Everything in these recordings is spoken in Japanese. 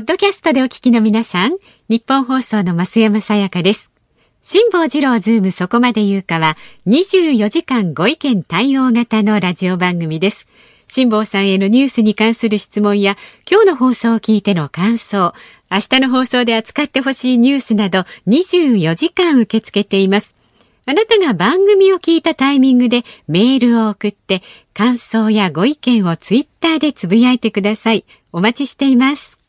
ッドキャストでお聞きの皆さん、ニッポン放送の増山さやかです。辛坊治郎ズームそこまで言うかは、24時間ご意見対応型のラジオ番組です。辛坊さんへのニュースに関する質問や、今日の放送を聞いての感想、明日の放送で扱ってほしいニュースなど、24時間受け付けています。あなたが番組を聞いたタイミングでメールを送って、感想やご意見をツイッターでつぶやいてください。お待ちしています。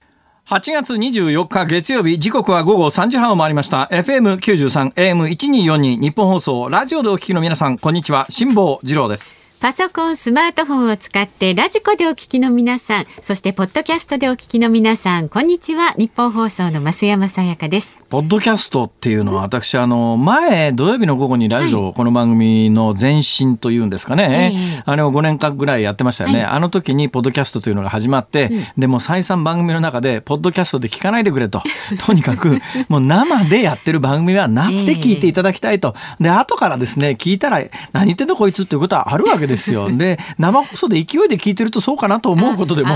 8月24日月曜日、時刻は午後3時半を回りました。FM93、AM1242、日本放送、ラジオでお聞きの皆さん、こんにちは。辛坊治郎です。パソコン、スマートフォンを使ってラジコでお聞きの皆さん、そしてポッドキャストでお聞きの皆さん、こんにちは。日本放送の増山さやかです。ポッドキャストっていうのは、私、あの、前、土曜日の午後にラジオ、はい、この番組の前身というんですかね、あれを5年間ぐらいやってましたよね。はい、あの時に、ポッドキャストというのが始まって、うん、でも再三番組の中で、ポッドキャストで聞かないでくれと。とにかく、もう生でやってる番組は生で聞いていただきたいと。で、後からですね、聞いたら、何言ってんのこいつっていうことはあるわけですよ。で、生放送で勢いで聞いてるとそうかなと思うことでも、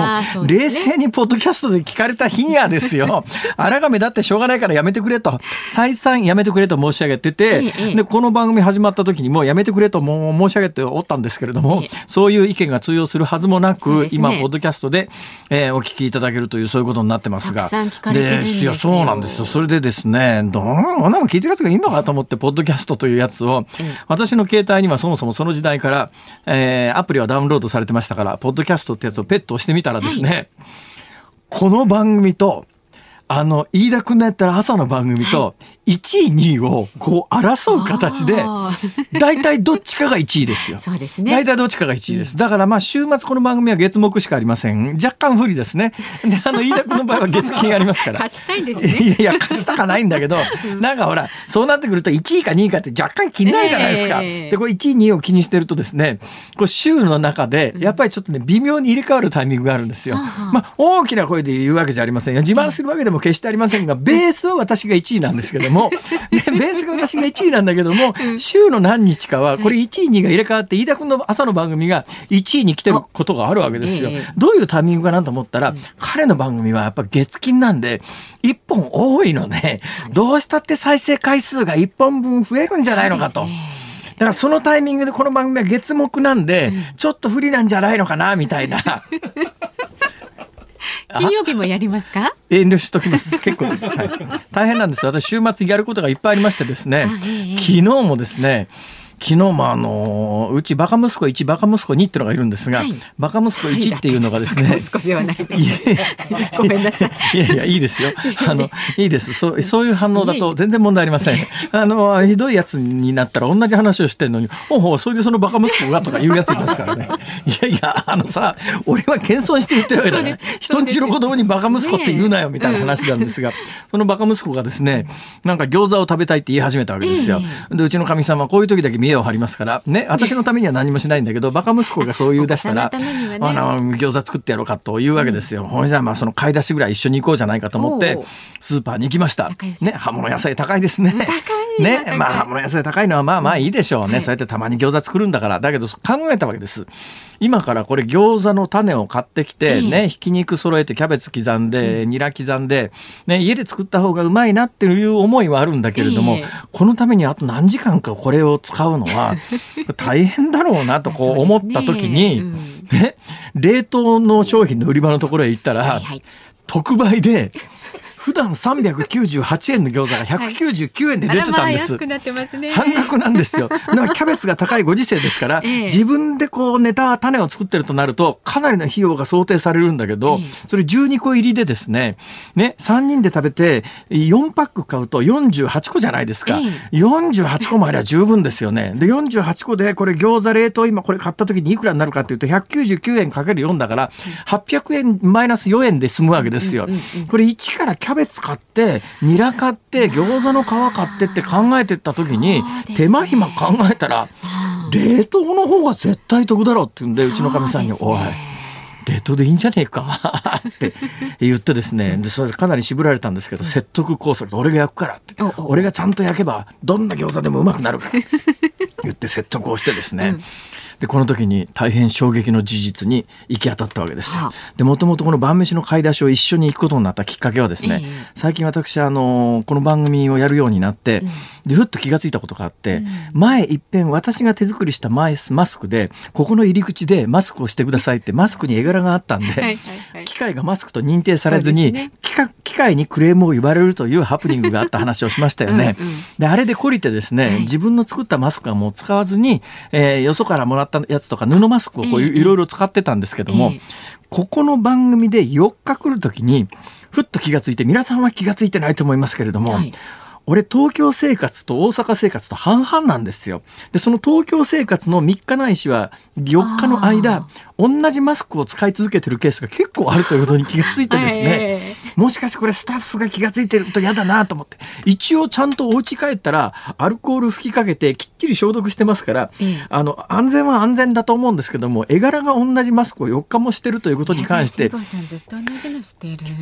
でね、冷静にポッドキャストで聞かれた日にはですよ、あらがめだってしょうがないからやめてくれと、再三やめてくれと申し上げてて、で、この番組始まった時にもやめてくれとも申し上げておったんですけれども、そういう意見が通用するはずもなく、ね、今、ポッドキャストで、えー、お聞きいただけるという、そういうことになってますが。でいや、そうなんですよ。それでですね、どんなも聞いてるやつがいいのかと思って、ポッドキャストというやつを、私の携帯にはそもそもその時代から、えー、アプリはダウンロードされてましたから、ポッドキャストってやつをペット押してみたらですね、はい、この番組と、あの、飯田君のやったら朝の番組と、1位、2位をこう争う形で、大体どっちかが1位ですよ。そうですね。大体どっちかが1位です。だからまあ週末この番組は月目しかありません。若干不利ですね。で、あの、飯田君の場合は月金ありますから。勝ちたいんですね。いやいや、勝ちたかないんだけど、なんかほら、そうなってくると1位か2位かって若干気になるじゃないですか。えー、で、これ1位、2位を気にしてるとですね、こう週の中で、やっぱりちょっとね、微妙に入れ替わるタイミングがあるんですよ。まあ、大きな声で言うわけじゃありませんよ。自慢するわけでも決してありませんが、ベースは私が1位なんですけども、ベースが私が1位なんだけども、週の何日かは、これ1位、2位が入れ替わって、飯田君の朝の番組が1位に来てることがあるわけですよ。どういうタイミングかなと思ったら、彼の番組はやっぱ月金なんで、1本多いので、どうしたって再生回数が1本分増えるんじゃないのかと。だからそのタイミングでこの番組は月目なんで、ちょっと不利なんじゃないのかな、みたいな。金曜日もやりますか？遠慮しときます。結構です、はい、大変なんです。私週末やることがいっぱいありましてですね、昨日もですね昨日もあのうちバカ息子1バカ息子2っていうのがいるんですが、はい、バカ息子1っていうのがですね、息子ではないごめんなさい。いやいやいいですよ。あのいいです。そうそういう反応だと全然問題ありません。あのひどいやつになったら同じ話をしてるのにほうほうそれでそのバカ息子がとか言うやついますからね。いやいやあのさ俺は謙遜して言ってるわけだね人んちの子供にバカ息子って言うなよみたいな話なんですが、そのバカ息子がですねなんか餃子を食べたいって言い始めたわけですよ、でうちのかみさんはこういう時だけ見栄を張りますから、ね、私のためには何もしないんだけど、バカ息子がそう言い出したら、あの、餃子作ってやろうかというわけですよ。ほ、うんじゃあまあその買い出しぐらい一緒に行こうじゃないかと思って、スーパーに行きました。ね、葉物野菜高いですね。ね、まあ葉物野菜高いのはまあまあいいでしょうね。そうやってたまに餃子作るんだから。だけど考えたわけです。今からこれ餃子の種を買ってきて、ね、ひき肉揃えてキャベツ刻んで、ニラ刻んで、ね、家で作った方がうまいなっていう思いはあるんだけれども、このためにあと何時間かこれを使うのは、大変だろうなとこう思った時に、ね、冷凍の商品の売り場のところへ行ったら、特売で、普段398円の餃子が199円で出てたんです。はいね、半額なんですよ。だからキャベツが高いご時世ですから、ええ、自分でこうネタ、種を作ってるとなると、かなりの費用が想定されるんだけど、え、それ12個入りでですね、ね、3人で食べて、4パック買うと48個じゃないですか。え、48個もあれば十分ですよね。で、48個で、これ餃子冷凍今これ買った時にいくらになるかっていうと、199円かける4だから、800円マイナス4円で済むわけですよ。これ1からキャベツ買ってニラ買って餃子の皮買ってって考えてった時に、手間暇考えたら、冷凍の方が絶対得だろうって言うんでうちのかみさんに「おい冷凍でいいんじゃねえか って言ってですね。でそれかなり渋られたんですけど説得工作で俺が焼くからって俺がちゃんと焼けばどんな餃子でもうまくなるから 言って説得をしてですね、でこの時に大変衝撃の事実に行き当たったわけですよ。はあ。でもともとこの晩飯の買い出しを一緒に行くことになったきっかけはですね、ええ。最近私あのこの番組をやるようになって、でふっと気がついたことがあって、前一遍私が手作りしたマイスマスクでここの入り口でマスクをしてくださいってマスクに絵柄があったんで、はい機械がマスクと認定されずに、ね。機械機械にクレームを言われるというハプニングがあった話をしましたよね。うんうんであれで懲りてですね、はい。自分の作ったマスクはもう使わずに、えーよそからもらったやつとか布マスクをこういろいろ使ってたんですけども、ええ。ここの番組で4日来るときにふっと気がついて皆さんは気がついてないと思いますけれども、はい俺東京生活と大阪生活と半々なんですよ。で、その東京生活の3日ないしは4日の間、同じマスクを使い続けてるケースが結構あるということに気がついてですね、えもしかしてこれスタッフが気がついてると嫌だなと思って、一応ちゃんとお家帰ったらアルコール吹きかけてきっちり消毒してますから、ええあの、安全は安全だと思うんですけども、絵柄が同じマスクを4日もしてるということに関して。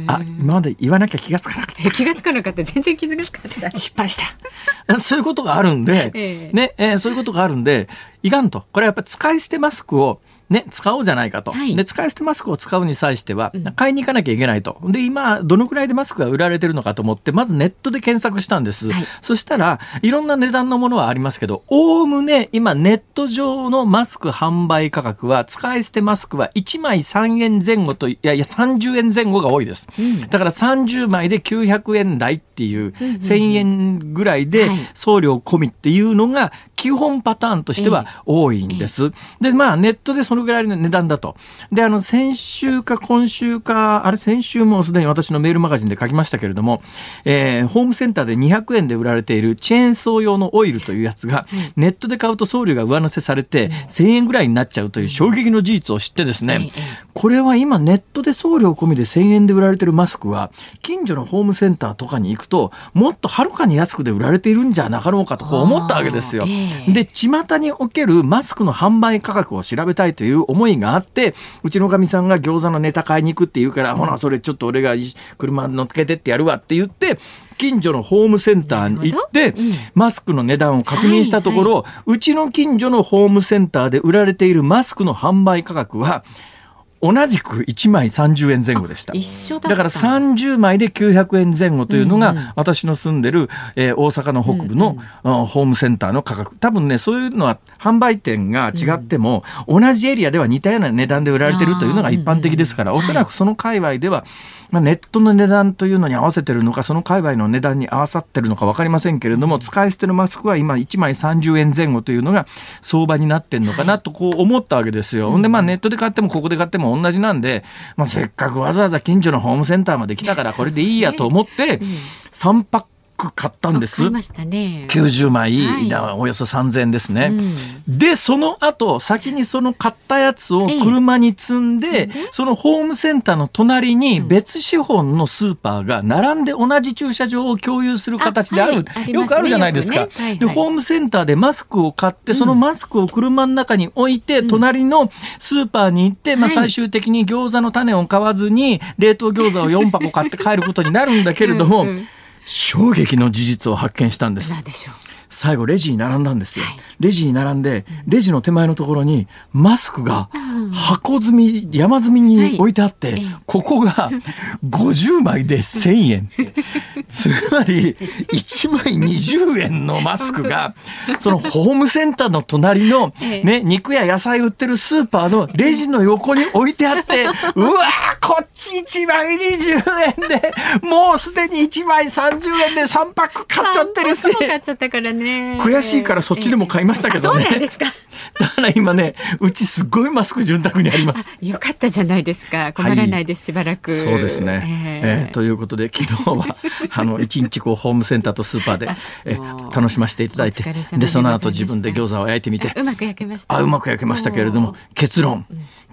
あ、今まで言わなきゃ気がつかなかった。気がつかなかった。全然気づかなかった。失敗した。そういうことがあるんで、ええね、えーそういうことがあるんで、いかんと。これはやっぱり使い捨てマスクを、ね、使おうじゃないかと、はい。で、使い捨てマスクを使うに際しては、買いに行かなきゃいけないと。で、今、どのくらいでマスクが売られてるのかと思って、まずネットで検索したんです。はい。そしたら、いろんな値段のものはありますけど、おおむね、今、ネット上のマスク販売価格は、使い捨てマスクは1枚3円前後と、いやいや、30円前後が多いです。だから30枚で900円台っていう、1000円ぐらいではい。送料込みっていうのが、基本パターンとしては多いんです。で、まあ、ネットでそのぐらいの値段だと。で、あの、先週か今週か、あれ、先週もすでに私のメールマガジンで書きましたけれども、えーホームセンターで200円で売られているチェーンソー用のオイルというやつが、ネットで買うと送料が上乗せされて、1000円ぐらいになっちゃうという衝撃の事実を知ってですね、ええこれは今ネットで送料込みで1000円で売られてるマスクは、近所のホームセンターとかに行くと、もっとはるかに安くで売られているんじゃなかろうかとこう思ったわけですよで、巷におけるマスクの販売価格を調べたいという思いがあって、うちのかみさんが餃子のネタ買いに行くって言うから、ほな、それちょっと俺が車乗っけてってやるわって言って、近所のホームセンターに行ってマスクの値段を確認したところ、うちの近所のホームセンターで売られているマスクの販売価格は、同じく1枚30円前後でした。一緒だった。だ。から30枚で900円前後というのが、うんうん。私の住んでる、えー大阪の北部の、あホームセンターの価格。多分ねそういうのは販売店が違っても、同じエリアでは似たような値段で売られてるというのが一般的ですから、うんうん。おそらくその界隈では、まあ、ネットの値段というのに合わせてるのかその界隈の値段に合わさってるのか分かりませんけれども、使い捨てのマスクは今1枚30円前後というのが相場になってんのかなとこう思ったわけですよ。ほんでまあネットで買ってもここで買っても同じなんで、まあ、せっかくわざわざ近所のホームセンターまで来たからこれでいいやと思って3パック買ったんです。買い。ましたね。90枚、はい。およそ3000円ですね。うん。で、その後、先にその買ったやつを車に積んで、そのホームセンターの隣に別資本のスーパーが並んで同じ駐車場を共有する形である。あはいよくあるじゃないですか。よくね。はいはい。で、ホームセンターでマスクを買って、そのマスクを車の中に置いて、隣のスーパーに行って、まあはい最終的に餃子の種を買わずに、冷凍餃子を4箱買って帰ることになるんだけれども、うんうん衝撃の事実を発見したんです。最後レジに並んだんですよ、はい。レジに並んでレジの手前のところにマスクが箱積み山積みに置いてあって、ここが 50枚で1000円つまり1枚20円のマスクがそのホームセンターの隣の、ええ。ね、肉や野菜売ってるスーパーのレジの横に置いてあって うわーこっち1枚20円でもうすでに1枚30円で3パック買っちゃってるし。買っちゃったからね。悔しいからそっちでも買いましたけどねあそうなんですか。だから今ね、うちすっごいマスク潤沢にあります。よかったじゃないですか。困らないです、しばらく。そうですね。ええーということで昨日は あの一日こうホームセンターとスーパーで、え楽しませていただいてでその後自分で餃子を焼いてみてうまく焼けました。あうまく焼けましたけれども結論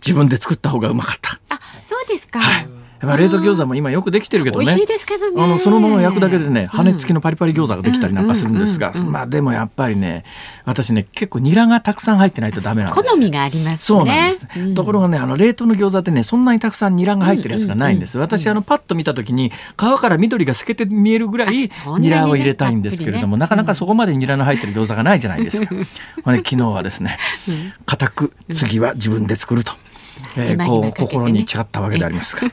自分で作った方がうまかった。あ、そうですか。やっぱ冷凍餃子も今よくできてるけどね。美味しいですけどね。あのそのまま焼くだけでね、羽付きのパリパリ餃子ができたりなんかするんですが、まあでもやっぱりね、私ね、結構ニラがたくさん入ってないとダメなんです。好みがありますね。そうなんです。うん、ところがね、あの冷凍の餃子ってね、そんなにたくさんニラが入ってるやつがないんです。私あのパッと見た時に皮から緑が透けて見えるぐらいニラを入れたいんですけれども、なかなかそこまでニラの入ってる餃子がないじゃないですか。まあね、昨日はですね、固く次は自分で作ると。えー、こう心に誓ったわけでありますが。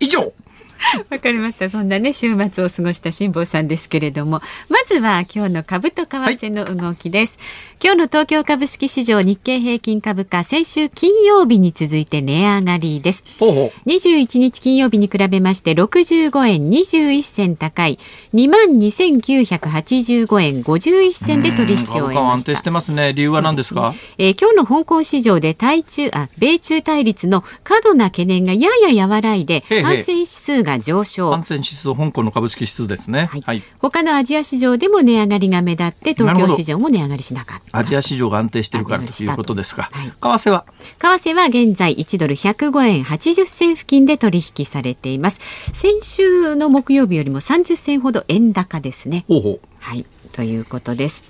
以 上 わかりました。そんなね、週末を過ごした辛坊さんですけれども、まずは今日の株と為替の動きです。はい、今日の東京株式市場日経平均株価、先週金曜日に続いて値上がりです。ほうほう21日金曜日に比べまして65円21銭高い22,985円51銭で取引を終えました。安定してますね。理由は何ですか、ね、えー、今日の香港市場で対中、あ、米中対立の過度な懸念がやや和らいで、反戦指数が上昇。感染指数、香港の株式指数ですね。はい。はい、他のアジア市場でも値上がりが目立って、東京市場も値上がりしなかった。アジア市場が安定しているからということですか。はい、為替は？為替は現在1ドル105円80銭付近で取引されています。先週の木曜日よりも30銭ほど円高ですね。ほうほうはい。ということです。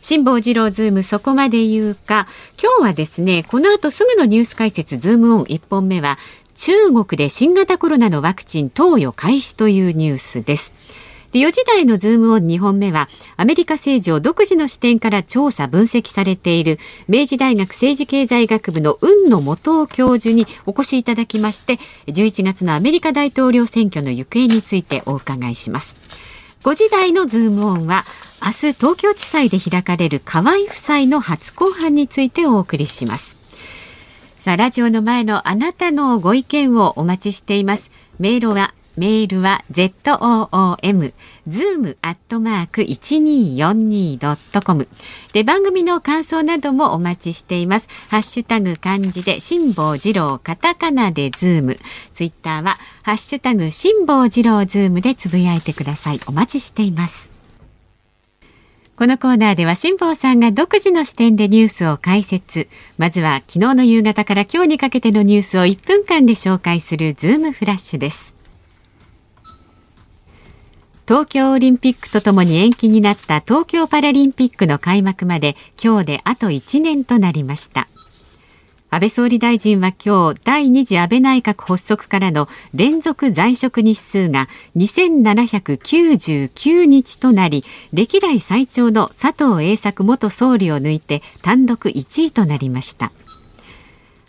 辛坊治郎ズームそこまで言うか今日はですねこの後すぐのニュース解説ズームオン1本目は中国で新型コロナのワクチン投与開始というニュースです。で4時台のズームオン2本目はアメリカ政治を独自の視点から調査分析されている明治大学政治経済学部の海野素央教授にお越しいただきまして11月のアメリカ大統領選挙の行方についてお伺いします5時台のズームオンは明日東京地裁で開かれる河井夫妻の初公判についてお送りしますさあ、ラジオの前のあなたのご意見をお待ちしています。メールは、メールは zoom zoom アットマーク 1242.com で番組の感想などもお待ちしています。ハッシュタグ漢字で辛坊治郎カタカナでズームツイッターはハッシュタグ辛坊治郎ズームでつぶやいてください。お待ちしています。このコーナーでは辛坊さんが独自の視点でニュースを解説。まずは昨日の夕方から今日にかけてのニュースを1分間で紹介するズームフラッシュです。東京オリンピックとともに延期になった東京パラリンピックの開幕まで今日であと1年となりました。安倍総理大臣は今日第2次安倍内閣発足からの連続在職日数が2799日となり歴代最長の佐藤栄作元総理を抜いて単独1位となりました。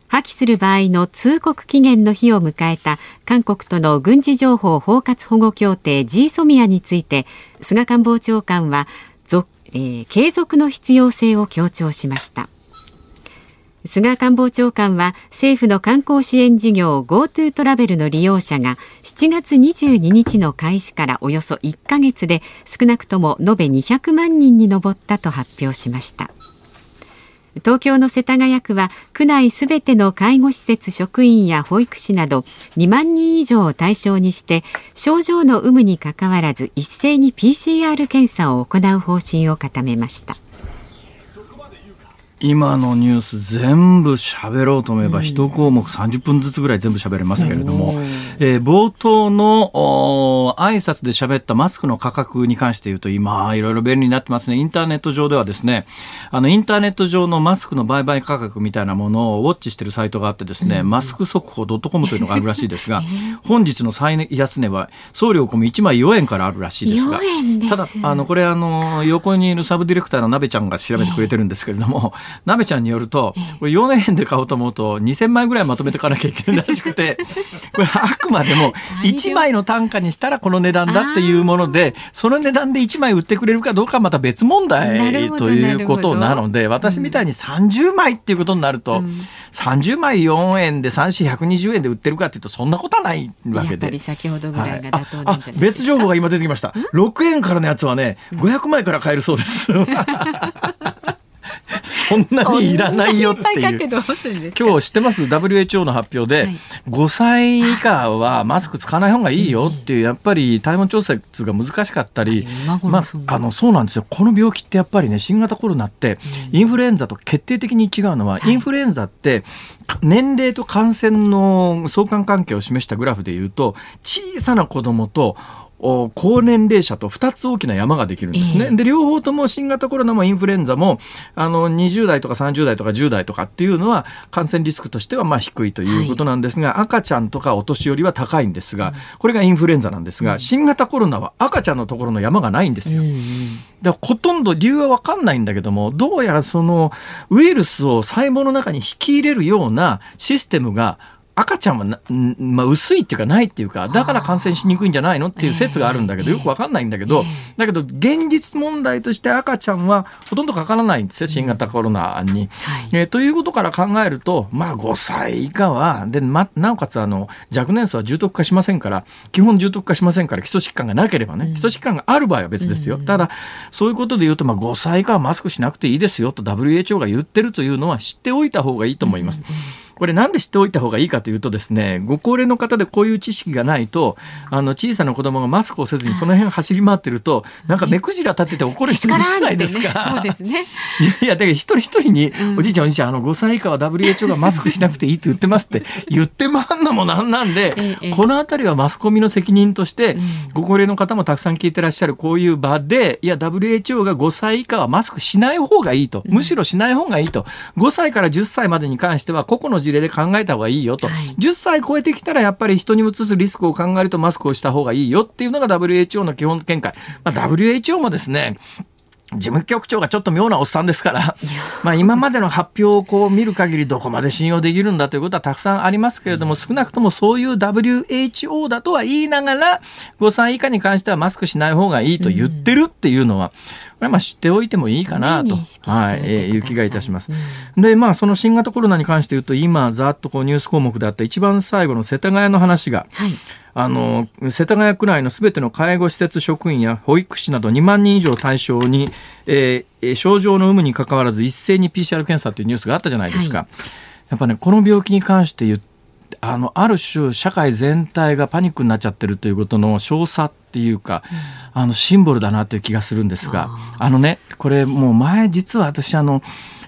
破棄する場合の通告期限の日を迎えた韓国との軍事情報包括保護協定 G ソミアについて菅官房長官は、えー、継続の必要性を強調しました。菅官房長官は政府の観光支援事業 GoTo トラベルの利用者が7月22日の開始からおよそ1ヶ月で少なくとも延べ200万人に上ったと発表しました。東京の世田谷区は区内すべての介護施設職員や保育士など2万人以上を対象にして症状の有無にかかわらず一斉に PCR 検査を行う方針を固めました。今のニュース全部喋ろうと思えば一項目30分ずつぐらい全部喋れますけれども、えー、冒頭の挨拶で喋ったマスクの価格に関して言うと今いろいろ便利になってますね。インターネット上ではですね、あのインターネット上のマスクの売買価格みたいなものをウォッチしてるサイトがあってですね、マスク速報 .com というのがあるらしいですが、本日の最安値は送料込み1枚4円からあるらしいですが、ただ、あの、これあの、横にいるサブディレクターのなべちゃんが調べてくれてるんですけれども、なべちゃんによると、これ4円で買おうと思うと2000枚ぐらいまとめていかなきゃいけないらしくて、これあくまでも1枚の単価にしたらこの値段だっていうもので、その値段で1枚売ってくれるかどうかはまた別問題ということなので、私みたいに30枚っていうことになると、うん、30枚4円で3、4、120円で売ってるかっていうとそんなことはないわけで。先ほどぐらいが妥当なんじゃない別情報が今出てきました。6円からのやつはね、500枚から買えるそうです。そんなにいらないよっていう。今日知ってます ?WHO の発表で、はい、5歳以下はマスクつかない方がいいよっていう、やっぱり体温調節が難しかったり、まあ、あのそうなんですよ。この病気ってやっぱりね、新型コロナって、インフルエンザと決定的に違うのは、インフルエンザって年齢と感染の相関関係を示したグラフでいうと、小さな子供と高年齢者と2つ大きな山ができるんですね。えー、で両方とも新型コロナもインフルエンザもあの20代とか30代とか10代とかっていうのは感染リスクとしてはまあ低いということなんですが、はい、赤ちゃんとかお年寄りは高いんですが、これがインフルエンザなんですが、うん、新型コロナは赤ちゃんのところの山がないんですよ。うん、だからほとんど理由は分かんないんだけどもどうやらそのウイルスを細胞の中に引き入れるようなシステムが赤ちゃんはまあ、薄いっていうかないっていうかだから感染しにくいんじゃないのっていう説があるんだけどよくわかんないんだけどだけど現実問題として赤ちゃんはほとんどかからないんですよ新型コロナに。えー、ということから考えるとまあ5歳以下はで、ま、なおかつあの若年層は重篤化しませんから基本重篤化しませんから基礎疾患がなければね基礎疾患がある場合は別ですよ。ただそういうことで言うと、まあ、5歳以下はマスクしなくていいですよと WHO が言ってるというのは知っておいた方がいいと思います。これなんで知っておいた方がいいかというとですね、ご高齢の方でこういう知識がないと、あの小さな子供がマスクをせずにその辺走り回ってると、なんか目くじら立ってて怒る人いるじゃないですか？そうですね。いや、だから一人一人に、おじいちゃんおじいちゃん、あの5歳以下は WHO がマスクしなくていいって言ってますって 言ってまんのもなんなんで、このあたりはマスコミの責任として、ご高齢の方もたくさん聞いてらっしゃるこういう場で、いや、WHO が5歳以下はマスクしない方がいいと、むしろしない方がいいと、5歳から10歳までに関しては個々の事例で考えた方がいいよと、はい、10歳超えてきたらやっぱり人にうつすリスクを考えるとマスクをした方がいいよっていうのが WHO の基本見解。まあ、WHO もですね、事務局長がちょっと妙なおっさんですから、まあ今までの発表をこう見る限りどこまで信用できるんだということはたくさんありますけれども、少なくともそういう WHO だとは言いながら、5歳以下に関してはマスクしない方がいいと言ってるっていうのは、れはまあ知っておいてもいいかなと、はい、えー、いう気がいたします。で、まあその新型コロナに関して言うと、今ざっとこうニュース項目であった一番最後の世田谷の話が、はい。あの世田谷区内のすべての介護施設職員や保育士など2万人以上対象に、えー、症状の有無にかかわらず一斉に PCR 検査というニュースがあったじゃないですか。はい、やっぱねこの病気に関して言あのある種社会全体がパニックになっちゃってるということの少佐っていうか、うん、あのシンボルだなという気がするんですがあのねこれもう前実は私あの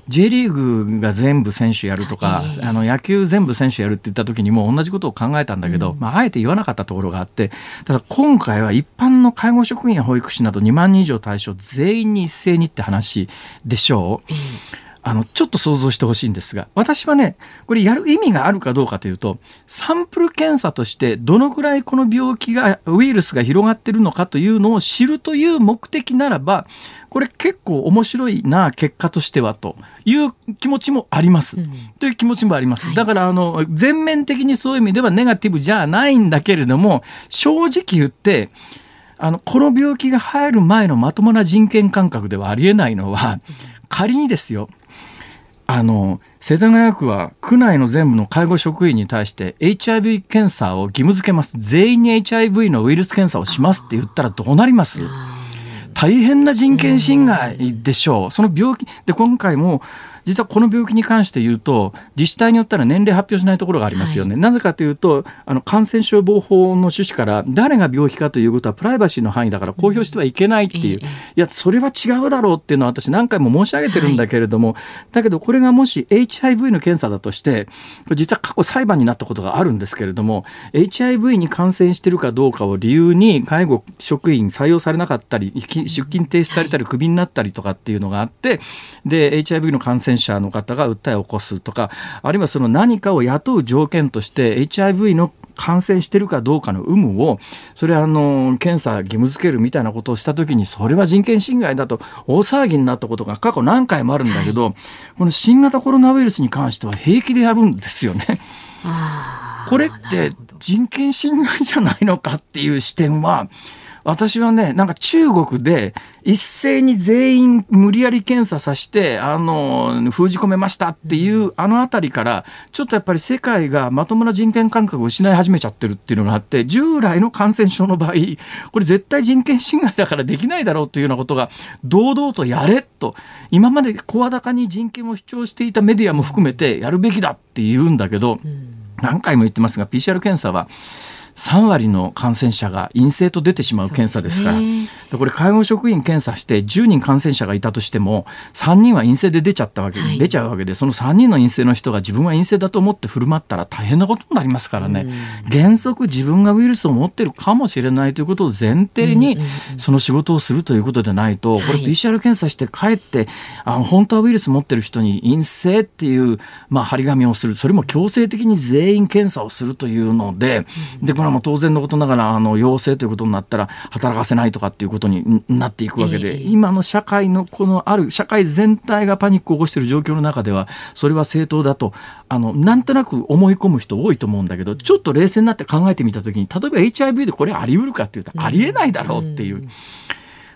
J リーグが全部選手やるとか、あの野球全部選手やるって言った時にも同じことを考えたんだけど、うん、まあ、あえて言わなかったところがあってただ今回は一般の介護職員や保育士など2万人以上対象全員に一斉にって話でしょう。うんあの、ちょっと想像してほしいんですが、私はね、これやる意味があるかどうかというと、サンプル検査としてどのくらいこの病気が、ウイルスが広がってるのかというのを知るという目的ならば、これ結構面白いな、結果としてはという気持ちもあります。うん、という気持ちもあります。だから、あの、全面的にそういう意味ではネガティブじゃないんだけれども、正直言って、あの、この病気が入る前のまともな人権感覚ではありえないのは、仮にですよ、あの世田谷区は区内の全部の介護職員に対して HIV 検査を義務付けます。全員に HIV のウイルス検査をしますって言ったらどうなります？大変な人権侵害でしょう。その病気で今回も実はこの病気に関して言うと自治体によったら年齢発表しないところがありますよね、はい、なぜかというとあの感染症防法の趣旨から誰が病気かということはプライバシーの範囲だから公表してはいけないっていう、うん、いやそれは違うだろうっていうのは私何回も申し上げてるんだけれども、はい、だけどこれがもし HIV の検査だとして実は過去裁判になったことがあるんですけれども HIV に感染してるかどうかを理由に介護職員採用されなかったり出勤停止されたりクビになったりとかっていうのがあってで HIV の感染者の方が訴えを起こすとかあるいはその何かを雇う条件として HIV の感染してるかどうかの有無をそれはあの検査義務付けるみたいなことをした時にそれは人権侵害だと大騒ぎになったことが過去何回もあるんだけど、この新型コロナウイルスに関しては平気でやるんですよね。これって人権侵害じゃないのかっていう視点は私はね、なんか中国で一斉に全員無理やり検査させて、あの、封じ込めましたっていうあのあたりから、ちょっとやっぱり世界がまともな人権感覚を失い始めちゃってるっていうのがあって、従来の感染症の場合、これ絶対人権侵害だからできないだろうというようなことが、堂々とやれと、今まで声高に人権を主張していたメディアも含めてやるべきだって言うんだけど、何回も言ってますが、PCR 検査は、3割の感染者が陰性と出てしまう検査ですから、ね、これ介護職員検査して10人感染者がいたとしても3人は陰性で出ちゃったわけ、はい、出ちゃうわけでその3人の陰性の人が自分は陰性だと思って振る舞ったら大変なことになりますからね、原則自分がウイルスを持ってるかもしれないということを前提にその仕事をするということでないと、これ PCR 検査して帰ってあ本当はウイルス持ってる人に陰性っていう、まあ、張り紙をする。それも強制的に全員検査をするというのででこれはもう当然のことながらあの陽性ということになったら働かせないとかっていうことになっていくわけで、えー、今の社会のこのある社会全体がパニックを起こしている状況の中ではそれは正当だとあのなんとなく思い込む人多いと思うんだけどちょっと冷静になって考えてみた時に例えば HIV でこれあり得るかっていうとありえないだろうっていう。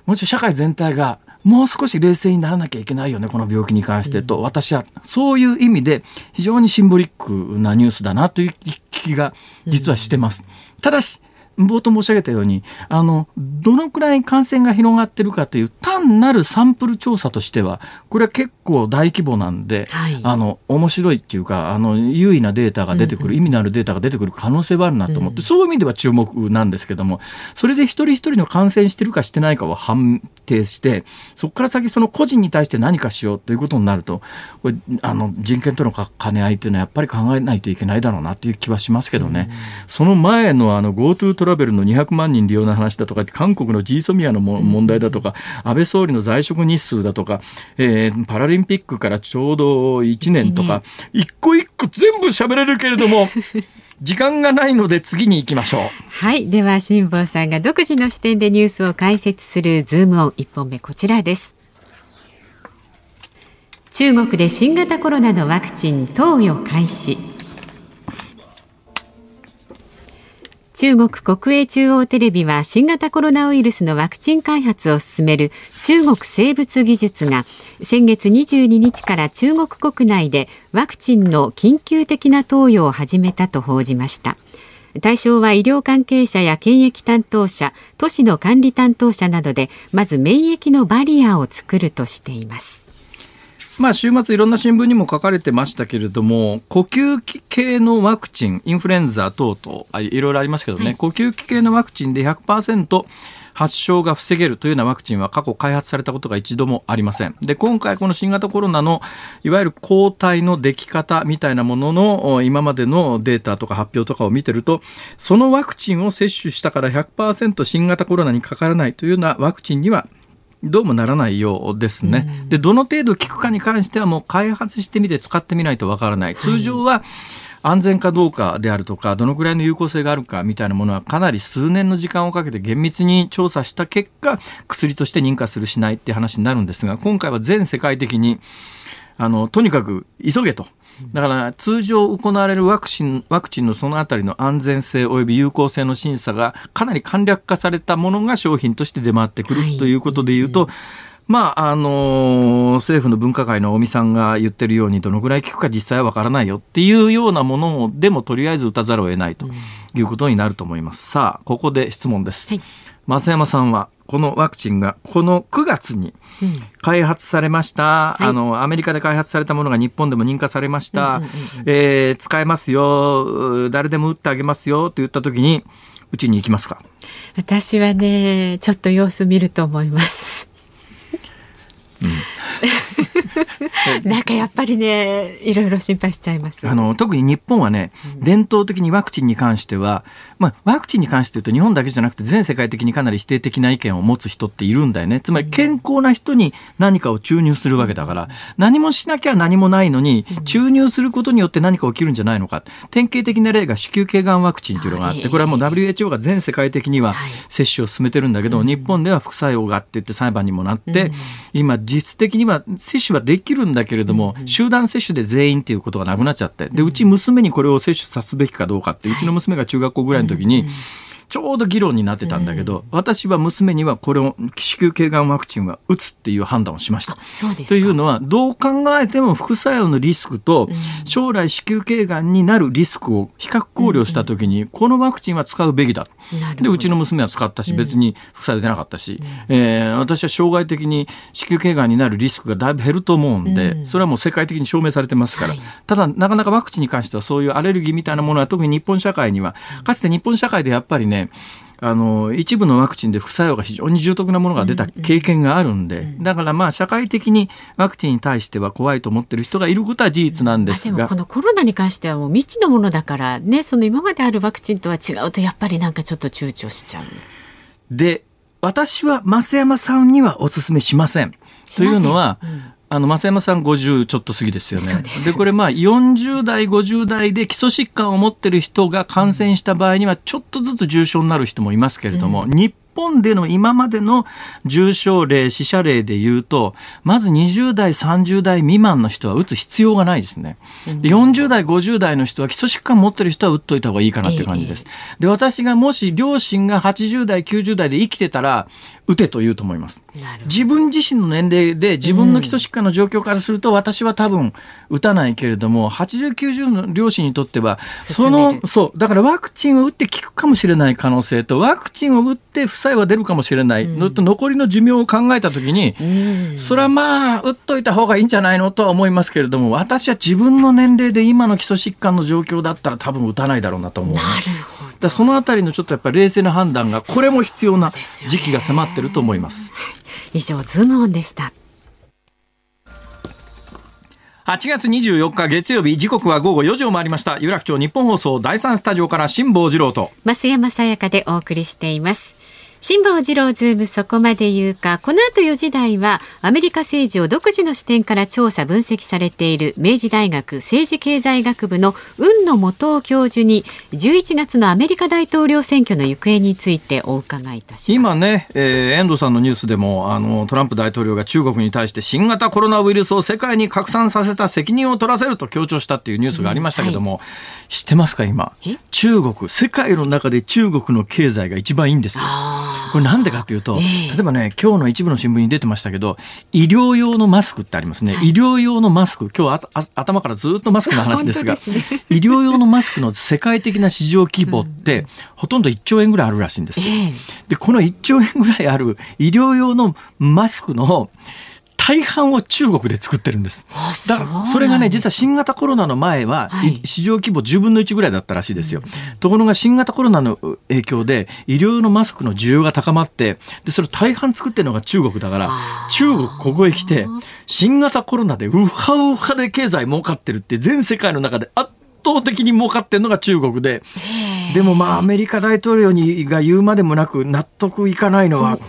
もちろん社会全体がもう少し冷静にならなきゃいけないよね、この病気に関してと、私はそういう意味で非常にシンボリックなニュースだなという気が実はしてます。ただし、冒頭申し上げたようにあのどのくらい感染が広がってるかという単なるサンプル調査としてはこれは結構大規模なんで、はい、あの面白いっていうかあの優位なデータが出てくる、うんうん、意味のあるデータが出てくる可能性はあるなと思って、うん、そういう意味では注目なんですけどもそれで一人一人の感染してるかしてないかを判定してそこから先その個人に対して何かしようということになるとこれあの人権との兼ね合いっていうのはやっぱり考えないといけないだろうなという気はしますけどね、うん、その前のあの GoTo トラベルの200万人利用の話だとか韓国の G ソミアの問題だとか、安倍総理の在職日数だとか、えー、パラリンピックからちょうど1年とか一個一個全部喋れるけれども 時間がないので次に行きましょう。はい。では、辛坊さんが独自の視点でニュースを解説するズームオン1本目こちらです。中国で新型コロナのワクチン投与開始。中国国営中央テレビは新型コロナウイルスのワクチン開発を進める中国生物技術が先月22日から中国国内でワクチンの緊急的な投与を始めたと報じました。対象は医療関係者や検疫担当者、都市の管理担当者などで、まず免疫のバリアを作るとしています。まあ、週末いろんな新聞にも書かれてましたけれども、呼吸器系のワクチン、インフルエンザ等々、いろいろありますけどね、はい、呼吸器系のワクチンで100%発症が防げるというようなワクチンは過去開発されたことが一度もありません。で、今回この新型コロナのいわゆる抗体の出来方みたいなものの今までのデータとか発表とかを見てると、そのワクチンを接種したから100%新型コロナにかからないというようなワクチンにはどうもならないようですね。うん、で、どの程度効くかに関してはもう開発してみて使ってみないとわからない。通常は、安全かどうかであるとか、どのくらいの有効性があるかみたいなものはかなり数年の時間をかけて厳密に調査した結果、薬として認可するしないって話になるんですが、今回は全世界的に、あの、とにかく急げと。だから通常行われるワクチンワクチンのそのあたりの安全性及び有効性の審査がかなり簡略化されたものが商品として出回ってくるということでいうと、まあ、あのー、政府の分科会の尾身さんが言ってるように、どのぐらい効くか実際はわからないよっていうようなものでも、とりあえず打たざるを得ないということになると思います。さあ、ここで質問です。はい、増山さんは、このワクチンがこの9月に開発されました、うん、あのアメリカで開発されたものが日本でも認可されました、え使えますよ。誰でも打ってあげますよ。と言った時にうちに行きますか？私はねちょっと様子見ると思います。うん。なんかやっぱりねいろいろ心配しちゃいます。あの特に日本はね、伝統的にワクチンに関しては、まあ、ワクチンに関して言うと日本だけじゃなくて全世界的にかなり否定的な意見を持つ人っているんだよね。つまり健康な人に何かを注入するわけだから、何もしなきゃ何もないのに、注入することによって何か起きるんじゃないのか。典型的な例が子宮頸がんワクチンというのがあってこれはもう WHO が全世界的には接種を進めてるんだけど、日本では副作用があって言って裁判にもなって、今実質的には接種はできるんだけれども、集団接種で全員っていうことがなくなっちゃって。でうち娘にこれを接種さすべきかどうかってうちの娘が中学校ぐらいの時に、ちょうど議論になってたんだけど、うん、私は娘にはこれを子宮頸がんワクチンは打つっていう判断をしました。というのはどう考えても副作用のリスクと将来子宮頸がんになるリスクを比較考慮した時にこのワクチンは使うべきだ。でうちの娘は使ったし別に副作用出なかったし、うん、えー、私は将来的に子宮頸がんになるリスクがだいぶ減ると思うんで、それはもう世界的に証明されてますから、はい、ただなかなかワクチンに関してはそういうアレルギーみたいなものは特に日本社会にはかつて日本社会でやっぱりねあの一部のワクチンで副作用が非常に重篤なものが出た経験があるんで、だからまあ社会的にワクチンに対しては怖いと思ってる人がいることは事実なんですが、でもこのコロナに関してはもう未知のものだからねその今まであるワクチンとは違うとやっぱりなんかちょっと躊躇しちゃう。で私は増山さんにはお勧めしません。というのは、うんあの、増山さん50ちょっと過ぎですよね。でこれまあ40代、50代で基礎疾患を持ってる人が感染した場合にはちょっとずつ重症になる人もいますけれども、うん、日本での今までの重症例、死者例で言うと、まず20代、30代未満の人は打つ必要がないですね。で40代、50代の人は基礎疾患持ってる人は打っといた方がいいかなって感じです。で、私がもし両親が80代、90代で生きてたら、打てと言うと思います。自分自身の年齢で自分の基礎疾患の状況からすると、私は多分打たないけれども、80、90の両親にとっては、その、そう、だからワクチンを打って効くかもしれない可能性と、ワクチンを打って副作用が出るかもしれないのと、残りの寿命を考えたときに、それはまあ、打っといた方がいいんじゃないのとは思いますけれども、私は自分の年齢で今の基礎疾患の状況だったら多分打たないだろうなと思う。な。る。だそのあたりのちょっとやっぱり冷静な判断がこれも必要な時期が迫ってると思います。以上ズームオンでした。8月24日月曜日時刻は午後4時を回りました。有楽町ニッポン放送第三スタジオから辛坊治郎と。増山さやかでお送りしています辛坊治郎ズームそこまで言うかこの後4時台はアメリカ政治を独自の視点から調査分析されている明治大学政治経済学部の海野素央教授に11月のアメリカ大統領選挙の行方についてお伺いいたします。今ね、えー、遠藤さんのニュースでもあのトランプ大統領が中国に対して新型コロナウイルスを世界に拡散させた責任を取らせると強調したっていうニュースがありましたけども、うんはい、知ってますか今？中国世界の中で中国の経済が一番いいんですよ。これなんでかというと、えー、例えばね、今日の一部の新聞に出てましたけど、医療用のマスクってありますね。はい、医療用のマスク、今日あ頭からずっとマスクの話ですが、すね、医療用のマスクの世界的な市場規模って、うん、ほとんど1兆円ぐらいあるらしいんです。えー、で、この1兆円ぐらいある医療用のマスクの大半を中国で作ってるんです。だからそれがね実は新型コロナの前は、市場規模10分の1ぐらいだったらしいですよ。ところが新型コロナの影響で医療のマスクの需要が高まってでそれ大半作ってるのが中国だから中国ここへ来て新型コロナでウハウハで経済儲かってるって全世界の中で圧倒的に儲かってるのが中国ででもまあアメリカ大統領にが言うまでもなく納得いかないのは。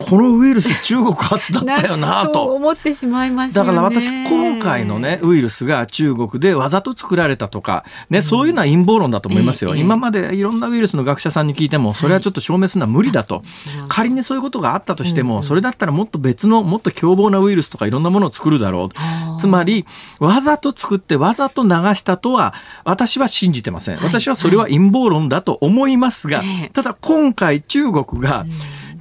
このウイルス中国初だったよな と。思ってしまいます、ね、だから私今回のねウイルスが中国でわざと作られたとかね、そういうのは陰謀論だと思いますよ、えー、今までいろんなウイルスの学者さんに聞いてもそれはちょっと証明するのは無理だと、はい、仮にそういうことがあったとしても、それだったらもっと別のもっと凶暴なウイルスとかいろんなものを作るだろう。つまりわざと作ってわざと流したとは私は信じてません。私はそれは陰謀論だと思いますが、ただ今回中国が、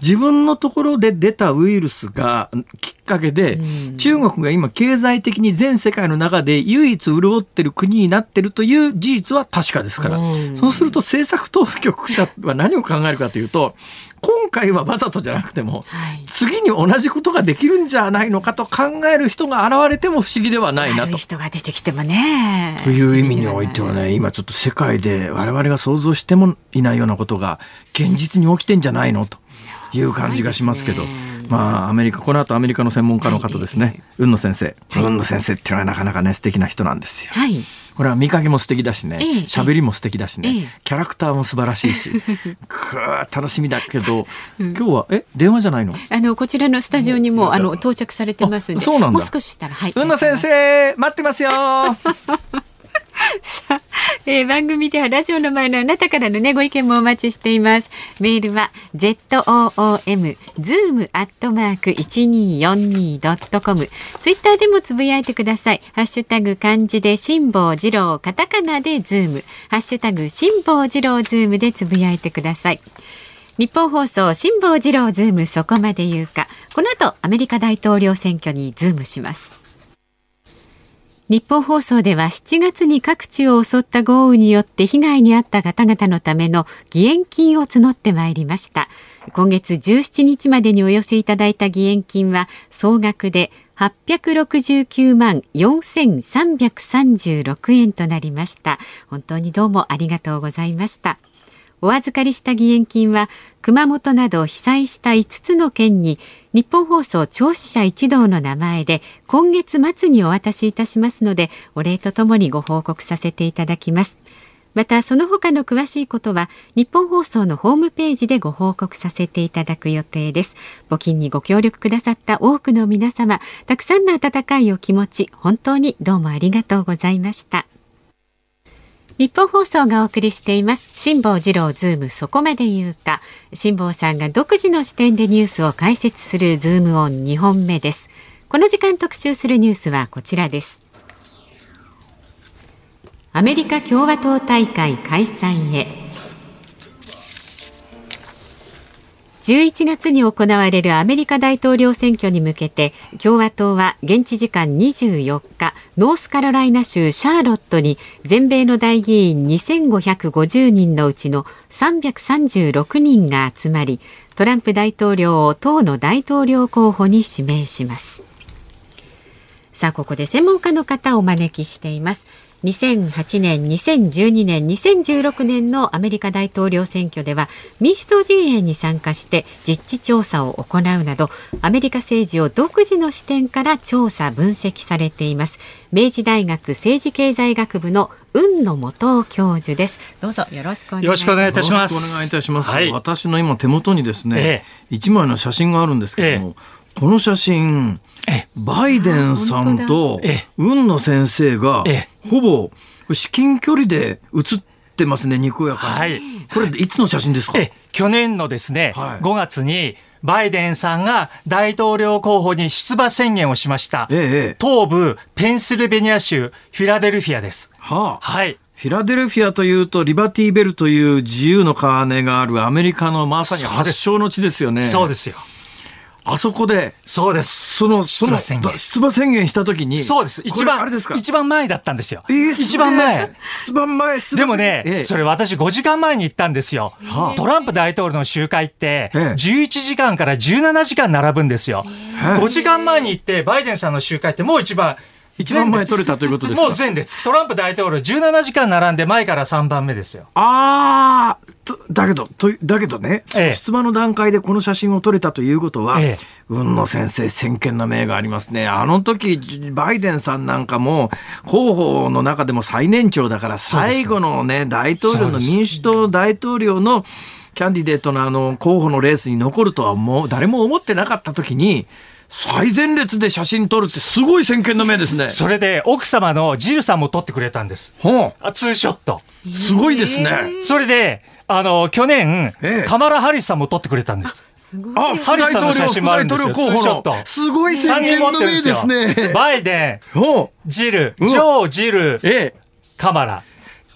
自分のところで出たウイルスがきっかけで、中国が今経済的に全世界の中で唯一潤ってる国になってるという事実は確かですから、そうすると政策当局者は何を考えるかというと、今回はわざとじゃなくても、次に同じことができるんじゃないのかと考える人が現れても不思議ではないなと。人が出てきてもね。という意味においてはね、今ちょっと世界で我々が想像してもいないようなことが現実に起きてんじゃないのと。いう感じがしますけど。まあ、アメリカ、この後アメリカの専門家の方ですね、雲野先生。雲野先生っていうのはなかなかね、素敵な人なんですよ。はい。これは見かけも素敵だしね、喋りも素敵だしね、キャラクターも素晴らしいし、く楽しみだけど、今日は、え、電話じゃないの？あの、こちらのスタジオにも、あの、到着されてますんで、そうなんもう少ししたら、はい。海野先生、待ってますよ さあ、えー、番組ではラジオの前のあなたからのねご意見もお待ちしています。メールは zoom zoom アットマーク一二四二ドットコム。ツイッターでもつぶやいてください。ハッシュタグ漢字で辛坊治郎カタカナでズーム。ハッシュタグ辛坊治郎ズームでつぶやいてください。ニッポン放送辛坊治郎ズームそこまで言うか。この後アメリカ大統領選挙にズームします。ニッポン放送では7月に各地を襲った豪雨によって被害に遭った方々のための義援金を募ってまいりました。今月17日までにお寄せいただいた義援金は総額で869万4336円となりました。本当にどうもありがとうございました。お預かりした義援金は熊本など被災した5つの県に日本放送聴取者一同の名前で今月末にお渡しいたしますのでお礼とともにご報告させていただきます。またその他の詳しいことは日本放送のホームページでご報告させていただく予定です。募金にご協力くださった多くの皆様たくさんの温かいお気持ち本当にどうもありがとうございました。ニッポン放送がお送りしています。辛坊治郎ズームそこまで言うか。辛坊さんが独自の視点でニュースを解説するズームオン2本目です。この時間特集するニュースはこちらです。アメリカ共和党大会開催へ。11月に行われるアメリカ大統領選挙に向けて共和党は現地時間24日ノースカロライナ州シャーロットに全米の代議員2550人のうちの336人が集まりトランプ大統領を党の大統領候補に指名します。さあここで専門家の方をお招きしています。2008年、2012年、2016年のアメリカ大統領選挙では民主党陣営に参加して実地調査を行うなどアメリカ政治を独自の視点から調査分析されています。明治大学政治経済学部の雲野元教授です。どうぞよろしくお願いします。よろしくお願いいたします。はい、私の今手元にですね一、え。え、枚の写真があるんですけども、え、この写真バイデンさんと雲野先生がほぼ至近距離で写ってますね、にこやかに。はい、これ、いつの写真ですか？去年のですね、はい、5月に、バイデンさんが大統領候補に出馬宣言をしました。ええ、東部ペンシルベニア州フィラデルフィアです。はあ、はい。フィラデルフィアというと、リバティベルという自由の鐘があるアメリカのまさに発祥の地ですよね。そうですよ。あそこで、そうです。その、その、出馬宣言したときに、そうです。一番、あれですか？一番前だったんですよ。えー、一番前。出馬前、でもね、えー、それ私5時間前に行ったんですよ。はあ、トランプ大統領の集会って、11時間から17時間並ぶんですよ。5時間前に行って、バイデンさんの集会ってもう一番、一番前取れたということですか？もう前列。トランプ大統領17時間並んで前から3番目ですよ。ああ、だけど、とだけどね、ええ、出馬の段階でこの写真を撮れたということは、ええ、雲野先生、先見の明がありますね。あの時、バイデンさんなんかも、候補の中でも最年長だから、最後のね、大統領の民主党大統領のキャンディデートのあの、候補のレースに残るとはもう誰も思ってなかった時に、最前列で写真撮るってすごい先見の目ですね。それで奥様のジルさんも撮ってくれたんです。ほう。あツーショット。すごいですね。それで、あの、去年、ええ、カマラ・ハリスさんも撮ってくれたんです。あ、副大統領、副大統領候補の。すごい先見の目ですね。バイデン、ジル、ジョー・ジル、ええ、カマラ。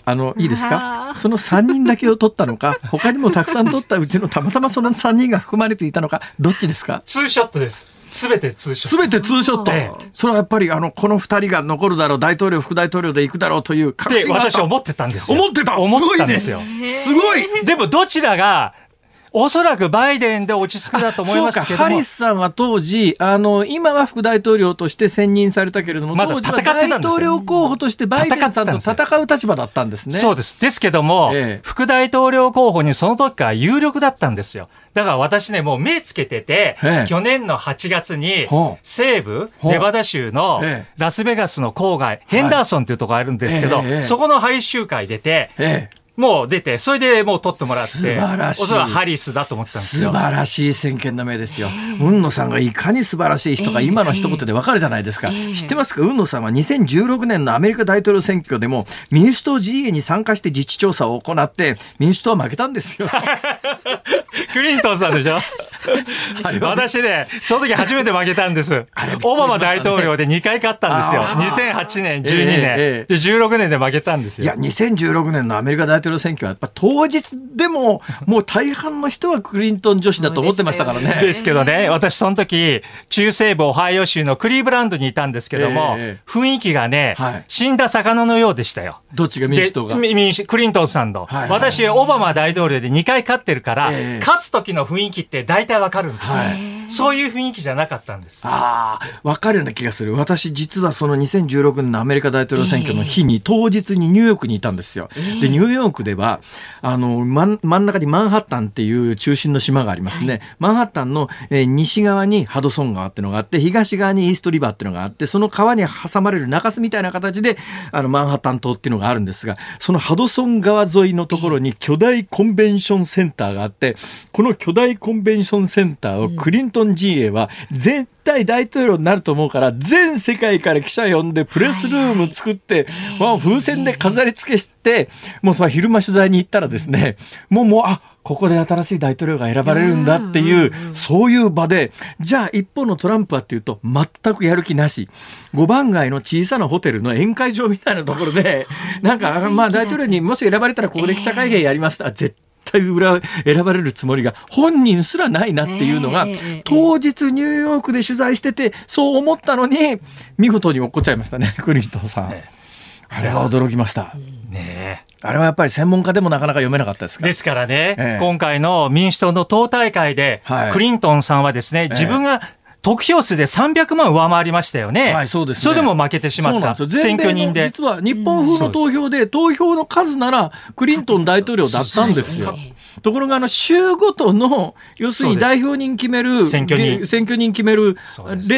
あの、いいですか？その3人だけを取ったのか、他にもたくさん取ったうちのたまたまその3人が含まれていたのか、どっちですか？ツーショットです。すべてツーショット。すべてツーショット。ええ、それはやっぱり、あの、この2人が残るだろう、大統領、副大統領で行くだろうという確信が私思ってたんですよ。思ってた思ってたんですよ。すごいでもどちらがおそらくバイデンで落ち着くだと思いますけどハリスさんは当時、あの、今は副大統領として選任されたけれども、まだ戦ってた大統領候補としてバイデンさんと戦う立場だったんですね。そうです。ですけども、ええ、副大統領候補にその時から有力だったんですよ。だから私ね、もう目つけてて、ええ、去年の8月に、西部、ネバダ州のラスベガスの郊外、ヘンダーソンっていうところあるんですけど、そこの廃集会出て、もう出て、それでもう取ってもらって、素晴らしいおそらくハリスだと思ってたんです素よ。晴らしい先見の目ですよ。雲野さんがいかに素晴らしい人か今の一言でわかるじゃないですか。知ってますか？雲野さんは2016年のアメリカ大統領選挙でも民主党 GA に参加して自治調査を行って民主党は負けたんですよ。クリントンさんでしょ？私ね、その時初めて負けたんです。オバマ大統領で2回勝ったんですよ。あー2008年、12年、で、16年で負けたんですよ。いや、2016年のアメリカ大統領選挙は、やっぱ当日でも、もう大半の人はクリントン女子だと思ってましたからね。ですけどね、私その時、中西部オハイオ州のクリーブランドにいたんですけども、ええ雰囲気がね、はい。死んだ魚のようでしたよ。どっちが民主党が？民主クリントンさんの、はいはい。私、オバマ大統領で2回勝ってるから、ええ。勝つ時の雰囲気って大体わかるんですよ、はいそういう雰囲気じゃなかったんです。ああ、わかるような気がする。私、実はその2016年のアメリカ大統領選挙の日に、当日にニューヨークにいたんですよ。で、ニューヨークでは、あの、真ん真ん中にマンハッタンっていう中心の島がありますね。マンハッタンの、えー西側にハドソン川っていうのがあって、東側にイーストリバーっていうのがあって、その川に挟まれる中州みたいな形で、あの、マンハッタン島っていうのがあるんですが、そのハドソン川沿いのところに巨大コンベンションセンターがあって、この巨大コンベンションセンターをクリントン陣営は絶対大統領になると思うから、全世界から記者呼んで、プレスルーム作って、まあ風船で飾り付けして、もうその昼間取材に行ったらですね、もうもう、あ、ここで新しい大統領が選ばれるんだっていう、そういう場で、じゃあ一方のトランプはっていうと、全くやる気なし。5番街の小さなホテルの宴会場みたいなところで、なんか、まあ大統領にもし選ばれたらここで記者会見やります。と、あ絶対裏選ばれるつもりが本人すらないなっていうのが、当日ニューヨークで取材しててそう思ったのに見事に落っこっちゃいましたね クリントンさん。えあれは驚きました。ねえ。あれはやっぱり専門家でもなかなか読めなかったですか？ですからね、ええ。今回の民主党の党大会で、はい。クリントンさんはですね、自分が得票数で300万上回りましたよね。はいそうですねそれでも負けてしまった。そうなんですよ選挙人で。実は日本風の投票で、投票の数ならクリントン大統領だったんですよ。ところがあの州ごとの要するに代表人決める選挙人げ選挙人決めるレ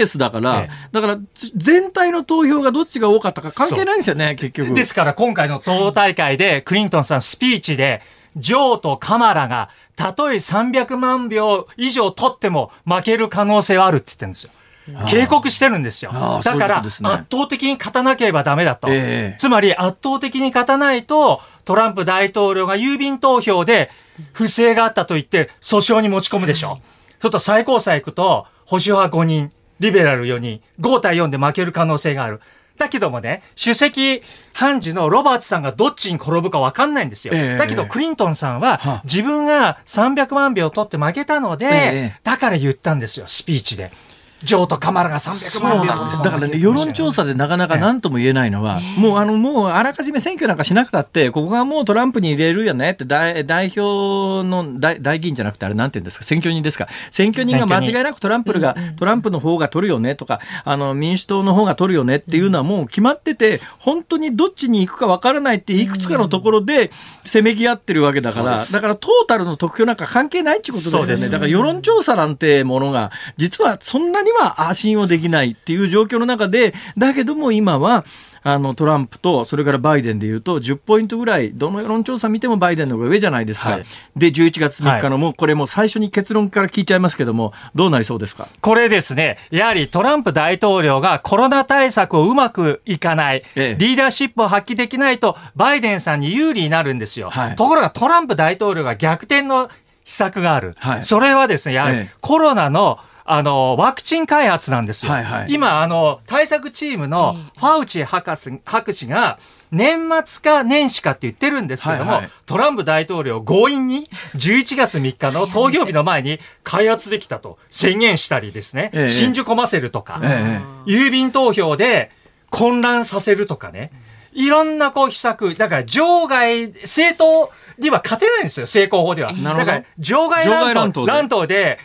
ースだから、ええだから全体の投票がどっちが多かったか関係ないんですよね結局。ですから今回の党大会でクリントンさんスピーチで、ジョーとカマラがたとえ300万票以上取っても負ける可能性はあるって言ってるんですよ。警告してるんですよ。だから、圧倒的に勝たなければダメだと。ええつまり圧倒的に勝たないと、トランプ大統領が郵便投票で不正があったと言って訴訟に持ち込むでしょ。そうすると最高裁行くと、保守派5人、リベラル4人、5対4で負ける可能性がある。だけどもね、首席判事のロバーツさんがどっちに転ぶか分かんないんですよ。ええだけどクリントンさんはは自分が300万票取って負けたので、ええだから言ったんですよ、スピーチで。ジョーとカマラが300そう万票なんです。だからね、世論調査でなかなか何とも言えないのは、もうあの、もうあらかじめ選挙なんかしなくたって、ここがもうトランプに入れるよねって、代代表の代代議員じゃなくて、あれなんて言うんですか、選挙人ですか？選挙人が間違いなくトランプが、トランプの方が取るよねとか、あの、民主党の方が取るよねっていうのはもう決まってて、本当にどっちに行くかわからないっていくつかのところで、せめぎ合ってるわけだから、だからトータルの得票なんか関係ないってことですよね。そうですだから世論調査なんてものが、実はそんなには信用できないっていう状況の中で、だけども今は、あのトランプとそれからバイデンでいうと10ポイントぐらいどの世論調査見てもバイデンの方が上じゃないですか、はい。で11月3日のもうこれもう最初に結論から聞いちゃいますけどもどうなりそうですか？これですね、やはりトランプ大統領がコロナ対策をうまくいかない、ええ。リーダーシップを発揮できないと、バイデンさんに有利になるんですよ。はい。ところがトランプ大統領が逆転の秘策がある。はい。それはですね、やはりええ。コロナのあの、ワクチン開発なんですよ。はいはい。今、あの、対策チームのファウチ博士博士が、年末か年始かって言ってるんですけども、はいはい。トランプ大統領強引に11月3日の投票日の前に開発できたと宣言したりですね、ええ。信じ込ませるとか、え郵便投票で混乱させるとかね、いろんなこう秘策、だから場外、政党には勝てないんですよ、成功法では。なるほど。だから場外乱闘。で乱闘乱闘で、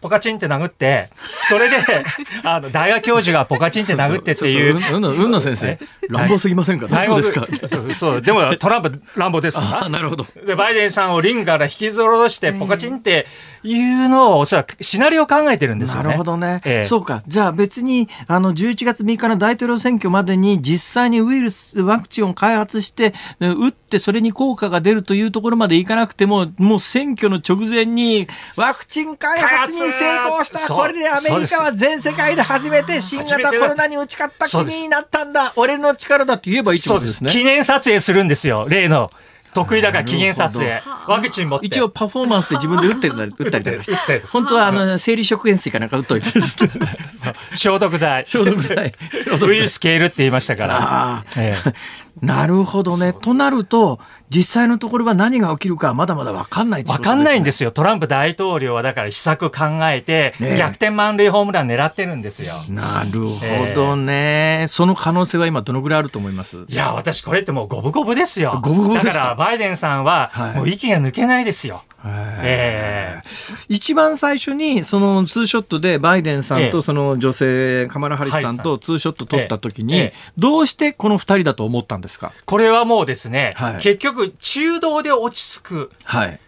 ポカチンって殴って、それで、あの、大学教授がポカチンって殴ってっていう。そうそううんの先生乱暴すぎませんか？大丈夫ですか？そうそうそう。でもトランプ乱暴ですかあなるほどら。で、バイデンさんをリングから引きずろして、ポカチンっていうのを、おそらくシナリオを考えてるんですよね。なるほどね、ええそうか。じゃあ別に、あの、11月3日の大統領選挙までに実際にウイルス、ワクチンを開発して、ね打ってそれに効果が出るというところまでいかなくても、もう選挙の直前に、ワクチン開発に成功した。これでアメリカは全世界で初めて新型コロナに打ち勝った国になったんだ。俺の力だって言えばいいってことですね。記念撮影するんですよ。例の。得意だから記念撮影。ワクチン持って。一応パフォーマンスで自分で打ってるんだ打ったりとかして本当はあの生理食塩水かなんか打っといて 消毒剤。消毒剤 ウイルス消えるって言いましたから。あええ なるほどね。となると、実際のところは何が起きるかはまだまだ分かんないわかんないんですよ。よ。トランプ大統領はだから秘策考えて、ねえ逆転満塁ホームラン狙ってるんですよ。なるほどね、その可能性は今どのぐらいあると思います？いや、私これってもう五分五分ですよ。五分五分ですか？だからバイデンさんははいもう息が抜けないですよ。ええ一番最初にそのツーショットでバイデンさんええとその女性カマラ・ハリスさんとツーショット撮った時にええどうしてこの二人だと思ったんですか？これはもうですね、はい結局中道で落ち着く。はい。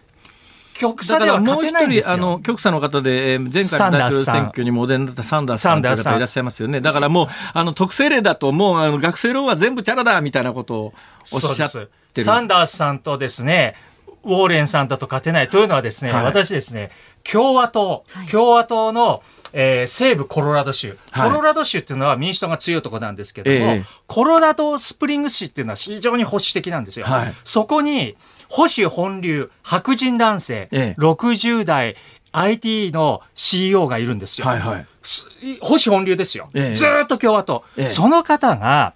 極左では勝てないんです一人、あの、よ。極左の方で、えー前回の大統領選挙にもお出になったサンダースさんという方いらっしゃいますよね。だからもう、あの、特性例だともう、あの、学生ローンは全部チャラだみたいなことをおっしゃってる。す。サンダースさんとですね、ウォーレンさんだと勝てないというのはですね、はい。私ですね、共和党、共和党の、えー西部コロラド州、はい。コロラド州っていうのは民主党が強いところなんですけども、ええ。コロラドスプリングス市っていうのは非常に保守的なんですよ。はい。そこに保守本流白人男性、ええ。60代 IT の CEO がいるんですよ。はいはい。す保守本流ですよ。ええ。ずーっと共和党、ええ。その方が、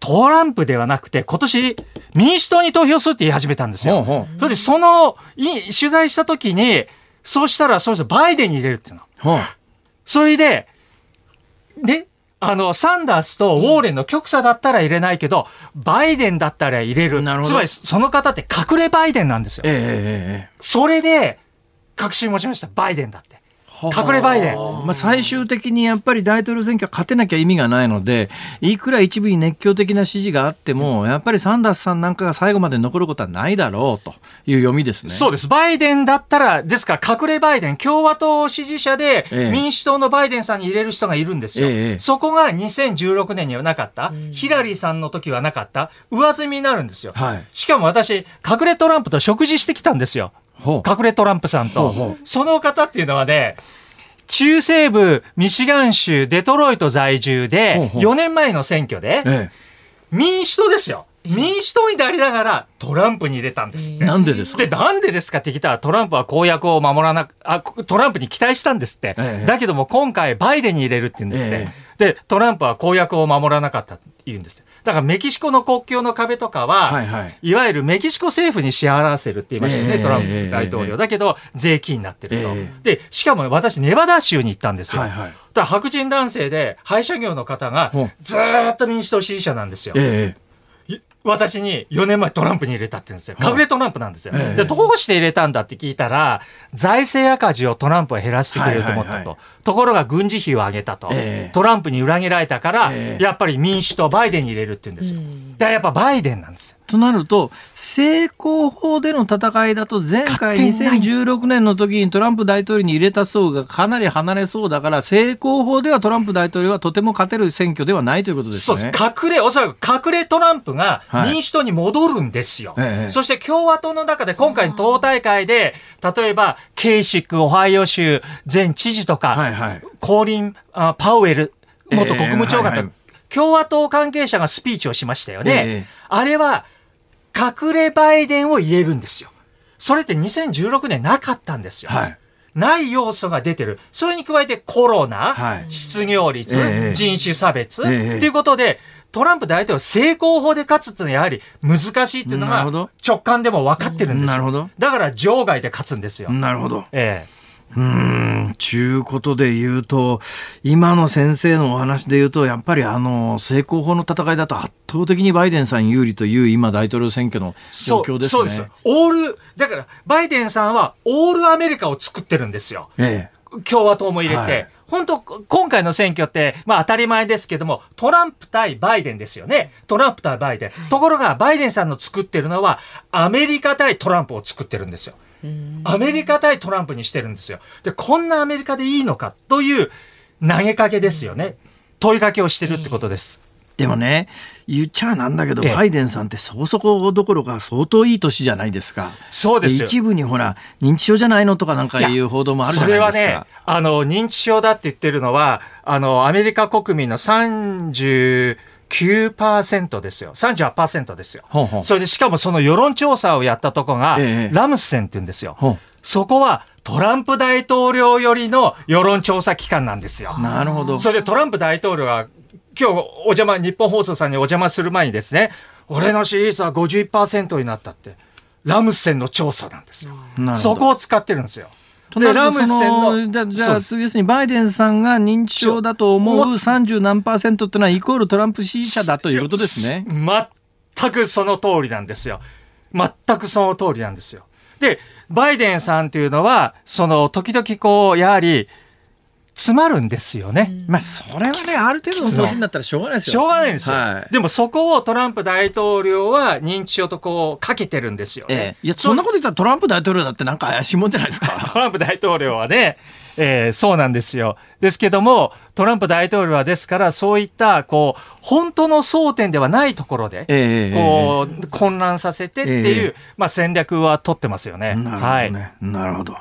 トランプではなくて、今年、民主党に投票するって言い始めたんですよ。ほうほそれで、その、い取材したときに、そうしたら、そうしたらバイデンに入れるっていうの。ほう。それで、で、あの、サンダースとウォーレンの極左だったら入れないけど、バイデンだったら入れる。なるほどつまり、その方って隠れバイデンなんですよ。ええええええ。それで、確信持ちました。バイデンだって。隠れバイデン。まあ、最終的にやっぱり大統領選挙は勝てなきゃ意味がないので、いくら一部に熱狂的な支持があっても、やっぱりサンダースさんなんかが最後まで残ることはないだろうという読みですね。そうです。バイデンだったら、ですから隠れバイデン、共和党支持者でええ民主党のバイデンさんに入れる人がいるんですよ。ええそこが2016年にはなかった、ヒラリーさんの時はなかった、上積みになるんですよ。はいしかも私、隠れトランプと食事してきたんですよ。隠れトランプさんと。その方っていうのはね、中西部ミシガン州デトロイト在住で、ほうほう4年前の選挙で、え民主党ですよ。民主党になりながらトランプに入れたんですって。え。なんでですか？で、なんでですかって聞いたら、トランプは公約を守らなく、あ、トランプに期待したんですって。ええだけども、今回、バイデンに入れるって言うんですって。えで、トランプは公約を守らなかったって言うんです。だから、メキシコの国境の壁とかは、はいはいいわゆるメキシコ政府に支払わせるって言いましたよね、ええトランプ大統領。ええだけど、税金になってると。えで、しかも私、ネバダ州に行ったんですよ。はいはいだ白人男性で、廃車業の方がずーっと民主党支持者なんですよ。ええ。い私に4年前トランプに入れたって言うんですよ。はい隠れトランプなんですよ。ええで、どうして入れたんだって聞いたら、財政赤字をトランプは減らしてくれると思ったと。ところが軍事費を上げたと。ええトランプに裏切られたから、ええやっぱり民主党、バイデンに入れるって言うんですよ。だからやっぱバイデンなんですよ。となると、成功法での戦いだと、前回勝てない2016年の時にトランプ大統領に入れた層がかなり離れそうだから、成功法ではトランプ大統領はとても勝てる選挙ではないということですそう。隠れ、おそらく隠れトランプがはい民主党に戻るんですよ。ええそして共和党の中で今回の党大会で、例えば、ケイシック、オハイオ州前知事とか、はいはい。コーリン・あパウエル元国務長官と、ええはいはい共和党関係者がスピーチをしましたよね。ええあれは、隠れバイデンを言えるんですよ。それって2016年なかったんですよ。はい。ない要素が出てる。それに加えてコロナ、はい失業率、ええ人種差別、ええということで、トランプ大統領成功法で勝つっていうのはやはり難しいっていうのが直感でも分かってるんですだから場外で勝つんですよ。なるほど。ええうーん、ちゅうことで言うと、今の先生のお話で言うと、やっぱりあの、成功法の戦いだと圧倒的にバイデンさん有利という今大統領選挙の状況ですね。そうそうです。オール、だから、バイデンさんはオールアメリカを作ってるんですよ。ええ。共和党も入れて、はい本当、今回の選挙って、まあ当たり前ですけども、トランプ対バイデンですよね。トランプ対バイデン。ところが、バイデンさんの作ってるのは、アメリカ対トランプを作ってるんですよ。アメリカ対トランプにしてるんですよ。で、こんなアメリカでいいのかという投げかけですよね。問いかけをしてるってことです。でもね、言っちゃなんだけど、ええバイデンさんってそこそこどころか相当いい年じゃないですか。そうですよ。一部にほら、認知症じゃないのとかなんかいう報道もあるじゃないですか。それはね、あの、認知症だって言ってるのは、あの、アメリカ国民の39%ですよ。38%ですよ。ほうほうそれで、しかもその世論調査をやったとこが、ええラムスセンって言うんですよ。ほそこはトランプ大統領よりの世論調査機関なんですよう。なるほど。それでトランプ大統領が、今日お邪魔、日本放送さんにお邪魔する前にですね、俺の支持率は51%になったって、ラムスセンの調査なんですよ。そこを使ってるんですよ。となるとラムセンのそじゃあ、じゃあ、そうですにバイデンさんが認知症だと思う30何パーセントってのはイコールトランプ支持者だということですね。全くその通りなんですよ。全くその通りなんですよ。で、バイデンさんっていうのは、その、時々こう、やはり、詰まるんですよね。まあ、それはね、ある程度の年になったらしょうがないですよ。しょうがないんですよ。はいでもそこをトランプ大統領は認知症とこう、かけてるんですよ、ね。ええ。いや、そんなこと言ったらトランプ大統領だってなんか怪しいもんじゃないですか。トランプ大統領はね、えーそうなんですよ。ですけども、トランプ大統領はですから、そういった、こう、本当の争点ではないところで、ええこう、混乱させてっていう、えまあ戦略は取ってますよね。なるほどはい。ね。なるほど。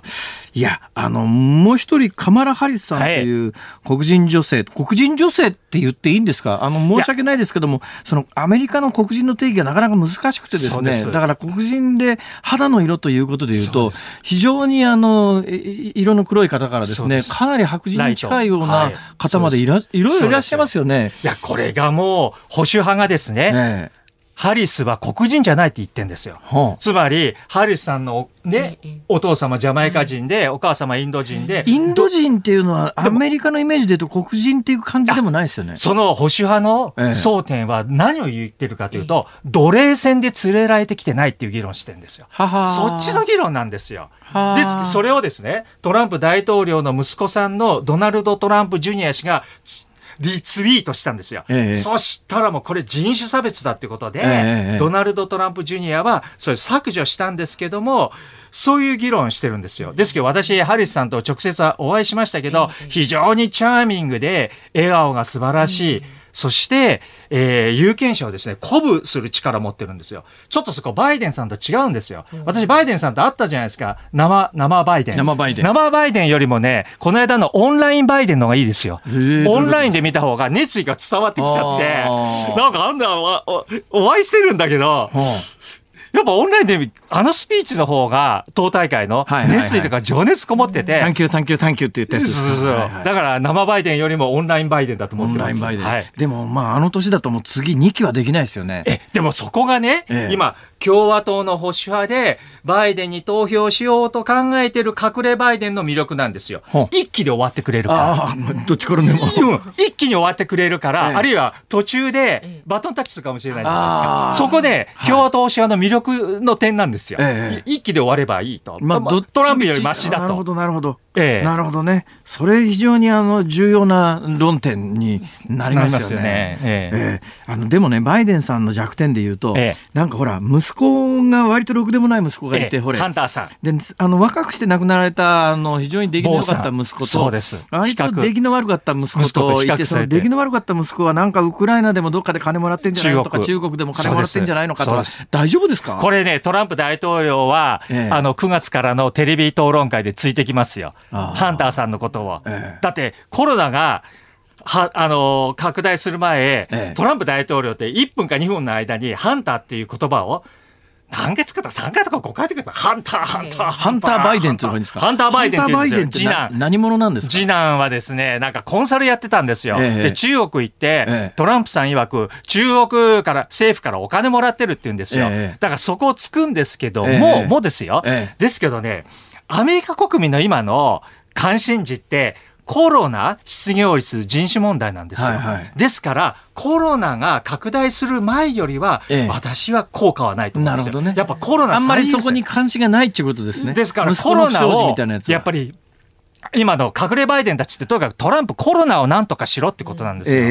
いや、あの、もう一人、カマラ・ハリスさんという黒人女性、黒人女性って言っていいんですか？あの、申し訳ないですけども、その、アメリカの黒人の定義がなかなか難しくてですね、だから黒人で肌の色ということで言うと非常にあの、い色の黒い方からですね、かなり白人に近いような方までいら、いろいろいらっしゃいますよね。いや、これがもう、保守派がですね、ええ。ハリスは黒人じゃないって言ってんですよ。はあつまり、ハリスさんのねええ、お父様ジャマイカ人で、お母様インド人で、インド人っていうのは、アメリカのイメージで言うと黒人っていう感じでもないですよね。その保守派のええ争点は何を言ってるかというと、奴隷船で連れられてきてないっていう議論してるんですよ。そっちの議論なんですよ。はあです、それをですね、トランプ大統領の息子さんのドナルド・トランプ・ジュニア氏がつリツイートしたんですよ。ええそしたらもうこれ人種差別だってことで、ええドナルド・トランプ・ジュニアはそれ削除したんですけども、そういう議論してるんですよ。ですけど私、ハリスさんと直接はお会いしましたけど、非常にチャーミングで、笑顔が素晴らしい。そして、えー有権者をですね、鼓舞する力を持ってるんですよ。ちょっとそこバイデンさんと違うんですよ。私、バイデンさんと会ったじゃないですか。生、生バイデン。生バイデン生バイデンよりもね、この間のオンラインバイデンの方がいいですよ。えーオンラインで見た方が熱意が伝わってきちゃって、なんかあんなおおお会いしてるんだけど、はやっぱオンラインであのスピーチの方が党大会のはいはいはい熱意とか情熱こもってて、サンキュー、サンキュー、サンキューって言ったやつそうそうそうはいはいだから生バイデンよりもオンラインバイデンだと思ってます。ラインバイデン。はい。でも、まあ、あの年だともう次2期はできないですよね。え、でもそこがね、ええ今、共和党の保守派で、バイデンに投票しようと考えてる隠れバイデンの魅力なんですよ。一期で終わってくれるから。どっちからでも。うん一期で終わってくれるから、ええあるいは途中でバトンタッチするかもしれないじゃないですあか。ーそこで共和党保守派の魅力の点なんですよ。ええい一期で終わればいいと。まあ、トランプよりマシだと。なるほど、なるほど。ええ。なるほどね。それ非常にあの重要な論点になりますよね。ええ。ええ。あのでもね、バイデンさんの弱点で言うと、ええ。なんかほら、息子が割とろくでもない息子がいて、ええ。ほれ。ハンターさん。であの若くして亡くなられたあの非常に出来の良かった息子とそうです。割と出来の悪かった息子とといてその出来の悪かった息子はなんかウクライナでもどっかで金もらってんじゃないのとか中国。でも金もらってんじゃないのかとか大丈夫ですか？これね、トランプ大統領は、ええ。あの、9月からのテレビ討論会でついてきますよ。ハンターさんのことを。ええ。だって、コロナが、は、あの、拡大する前、ええ。トランプ大統領って1分か2分の間に、ハンターっていう言葉を、何月かとか3回とか5回とか、ハンター、ハンター、ハンター。バイデンっていうのがいいんですか？ハンターバイデンって言うんですよ。次男。な何者なんですか？次男はですね、なんかコンサルやってたんですよ。ええ。で、中国行って、ええ。トランプさん曰く、中国から、政府からお金もらってるって言うんですよ。ええ。だからそこをつくんですけども、ええ。もうですよ、ええ。ですけどね、アメリカ国民の今の関心事って、コロナ、失業率、人種問題なんですよ。はいはい。ですから、コロナが拡大する前よりは、ええ。私は効果はないと思うんですよ。なるほどね。やっぱコロナあんまりそこに関心がないっていうことですね。ですから息コロナをやっぱり今の隠れバイデンたちってとにかくトランプコロナをなんとかしろってことなんですよ。えええ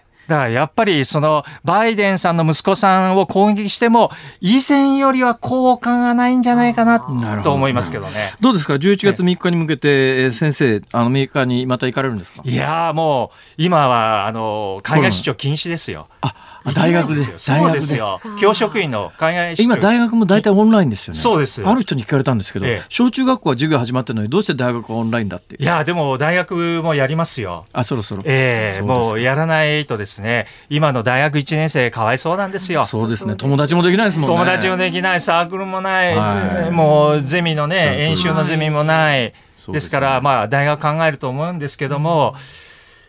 えだからやっぱりそのバイデンさんの息子さんを攻撃しても以前よりは効果がないんじゃないかなと思いますけどね。どうですか？11月3日に向けて、えー先生あのアメリカにまた行かれるんですか？いやーもう今はあの海外出張禁止ですよ。あ大学で。そうですよ。教職員の海外今大学も大体オンラインですよね。そうです。ある人に聞かれたんですけど、ええ。小中学校は授業始まってるのにどうして大学はオンラインだって？いやーでも大学もやりますよ。あそろそろ。ええそうですか。もうやらないとですね。今の大学1年生かわいそうなんですよ。そうですね。友達もできないですもんね。友達もできない、サークルもない、はい。もうゼミのね、演習のゼミもない。ですね。ですから、まあ、大学考えると思うんですけども、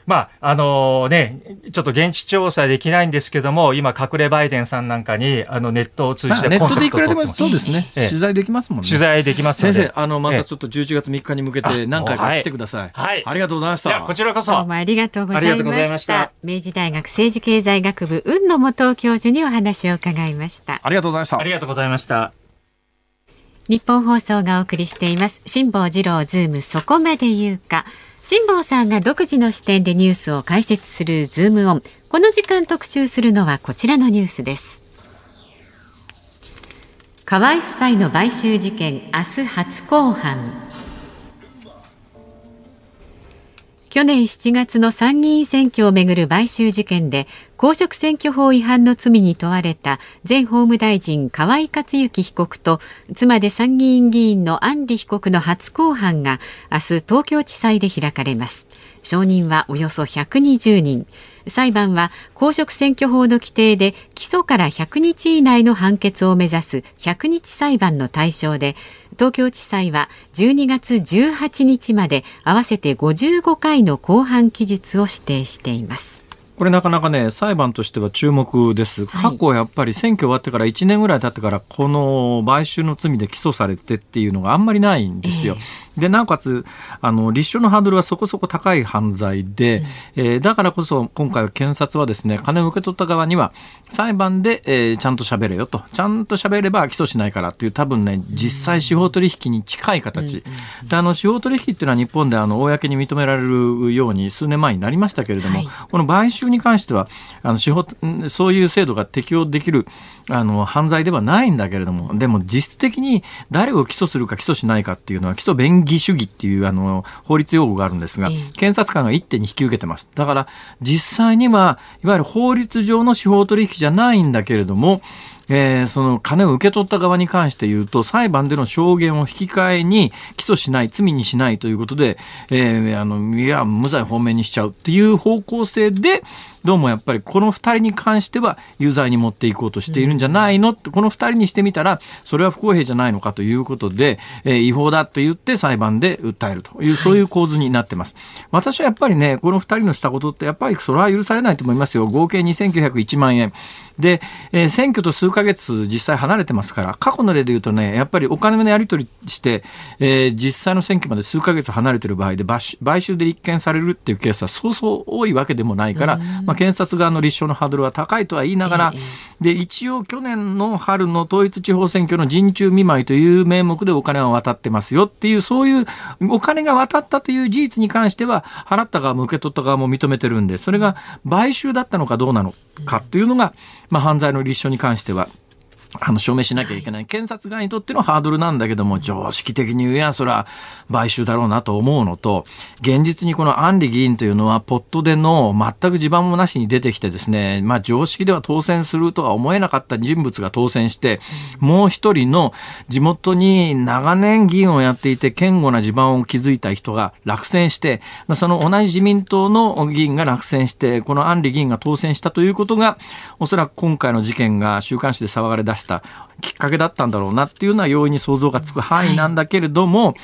まあ、あのね、ちょっと現地調査できないんですけども、今、隠れバイデンさんなんかに、あの、ネットを通じてまあネットでいくらでも。そうですね、ええ取材できますもんね取材できます。先生あのまええたちょっと11月3日に向けて何回か来てください、はいありがとうございましたいや、こちらこどうそ。もありがとうござありがというましございましたた。明治大学政治経済学部雲野元教授にお話を伺いました。ありがとうございましたありがとうございました。ニッポン放送がお送りしています辛坊治郎ズームそこまで言うか辛坊さんが独自の視点でニュースを解説するズームオン。この時間特集するのはこちらのニュースです。河井夫妻の買収事件明日初公判。去年7月の参議院選挙をめぐる買収事件で公職選挙法違反の罪に問われた前法務大臣河井克行被告と妻で参議院議員の安里被告の初公判が明日東京地裁で開かれます。証人はおよそ120人。裁判は公職選挙法の規定で起訴から100日以内の判決を目指す100日裁判の対象で東京地裁は12月18日まで合わせて55回の公判期日を指定しています。これなかなかね裁判としては注目です、はい。過去やっぱり選挙終わってから1年ぐらい経ってからこの買収の罪で起訴されてっていうのがあんまりないんですよ。でなおかつあの立証のハードルはそこそこ高い犯罪で、えーだからこそ今回は検察はですね金を受け取った側には裁判で、えーちゃんと喋れよと。ちゃんと喋れば起訴しないからっていう多分ね実際司法取引に近い形、であの司法取引っていうのは日本であの公に認められるように数年前になりましたけれども、はい。この買収に関してはあの司法そういう制度が適用できるあの犯罪ではないんだけれどもでも実質的に誰を起訴するか起訴しないかっていうのは起訴便宜主義っていうあの法律用語があるんですが、検察官が一手に引き受けてますだから実際にはいわゆる法律上の司法取引じゃないんだけれどもえーその金を受け取った側に関して言うと裁判での証言を引き換えに起訴しない罪にしないということで、えーあのいや無罪方面にしちゃうっていう方向性でどうもやっぱりこの2人に関しては有罪に持っていこうとしているんじゃないの？ってこの2人にしてみたらそれは不公平じゃないのかということで、えー違法だと言って裁判で訴えるというそういう構図になってます。私はやっぱりねこの2人のしたことってやっぱりそれは許されないと思いますよ。合計2901万円で、えー選挙と数ヶ月実際離れてますから過去の例で言うとねやっぱりお金のやり取りして、えー実際の選挙まで数ヶ月離れてる場合で買収で立件されるっていうケースはそうそう多いわけでもないから、まあ、検察側の立証のハードルは高いとは言いながら、ええで一応去年の春の統一地方選挙の陣中見舞いという名目でお金は渡ってますよっていうそういうお金が渡ったという事実に関しては払った側も受け取った側も認めてるんでそれが買収だったのかどうなのかっていうのが、まあ、犯罪の立証に関しては。あの証明しなきゃいけない。検察側にとってのハードルなんだけども常識的に言えばそれは買収だろうなと思うのと現実にこの安里議員というのはポットでの全く地盤もなしに出てきてですね、まあ、常識では当選するとは思えなかった人物が当選してもう一人の地元に長年議員をやっていて堅固な地盤を築いた人が落選してその同じ自民党の議員が落選してこの安里議員が当選したということがおそらく今回の事件が週刊誌で騒がれ出したきっかけだったんだろうなっていうのは容易に想像がつく範囲なんだけれども、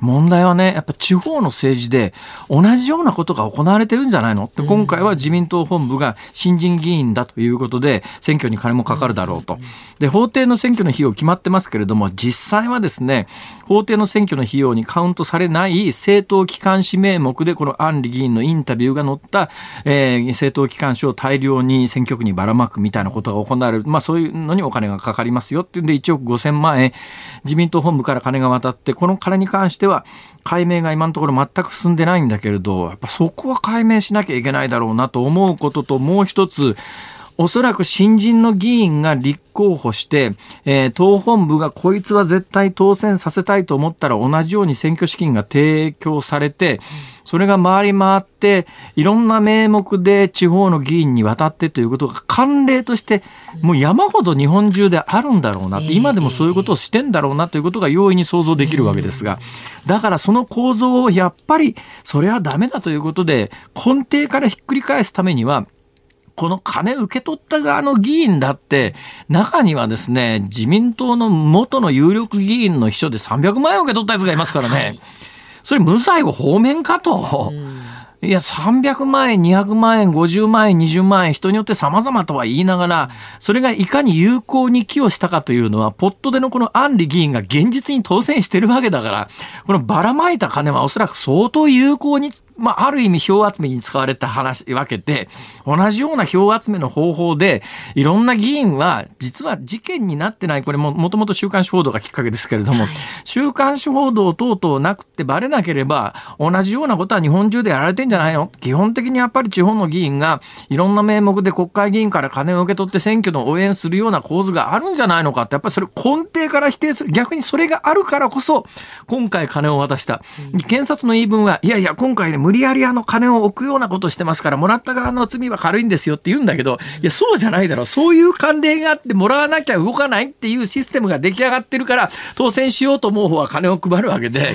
問題はね、やっぱ地方の政治で同じようなことが行われてるんじゃないの？って、今回は自民党本部が新人議員だということで、選挙に金もかかるだろうと。で、法廷の選挙の費用決まってますけれども、実際はですね、法廷の選挙の費用にカウントされない政党機関紙名目で、この安里議員のインタビューが載った、えー政党機関紙を大量に選挙区にばらまくみたいなことが行われる。まあそういうのにお金がかかりますよっていうんで、1億5000万円、自民党本部から金が渡って、この金に関しては解明が今のところ全く進んでないんだけれど、やっぱそこは解明しなきゃいけないだろうなと思うことと、もう一つ、おそらく新人の議員が立候補して、えー、党本部がこいつは絶対当選させたいと思ったら同じように選挙資金が提供されて、それが回り回って、いろんな名目で地方の議員に渡ってということが慣例として、もう山ほど日本中であるんだろうな、今でもそういうことをしてんだろうなということが容易に想像できるわけですが、だからその構造をやっぱり、それはダメだということで、根底からひっくり返すためには、この金受け取った側の議員だって、中にはですね、自民党の元の有力議員の秘書で300万円受け取ったやつがいますからね。それ無罪を放免かと。いや、300万円、200万円、50万円、20万円、人によって様々とは言いながら、それがいかに有効に寄与したかというのは、ポットでのこのアンリ議員が現実に当選してるわけだから、このばらまいた金はおそらく相当有効にまあ、ある意味票集めに使われた話、わけで、同じような票集めの方法で、いろんな議員は、実は事件になってない、これも、もともと週刊誌報道がきっかけですけれども、はい、週刊誌報道等々なくてバレなければ、同じようなことは日本中でやられてんじゃないの？基本的にやっぱり地方の議員が、いろんな名目で国会議員から金を受け取って選挙の応援するような構図があるんじゃないのかって、やっぱりそれ根底から否定する。逆にそれがあるからこそ、今回金を渡した。検察の言い分は、いやいや、今回ね、無理やりあの金を置くようなことしてますから、もらった側の罪は軽いんですよって言うんだけど、いや、そうじゃないだろう。そういう慣例があって、もらわなきゃ動かないっていうシステムが出来上がってるから、当選しようと思う方は金を配るわけで、はい。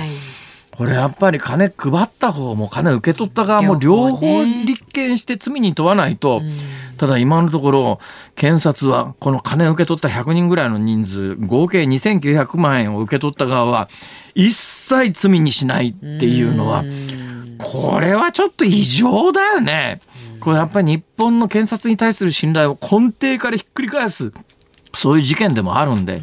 これやっぱり金配った方も金受け取った側も両方立件して罪に問わないと、ただ今のところ検察はこの金受け取った100人ぐらいの人数合計2900万円を受け取った側は一切罪にしないっていうのはこれはちょっと異常だよね。これやっぱり日本の検察に対する信頼を根底からひっくり返す、そういう事件でもあるんで、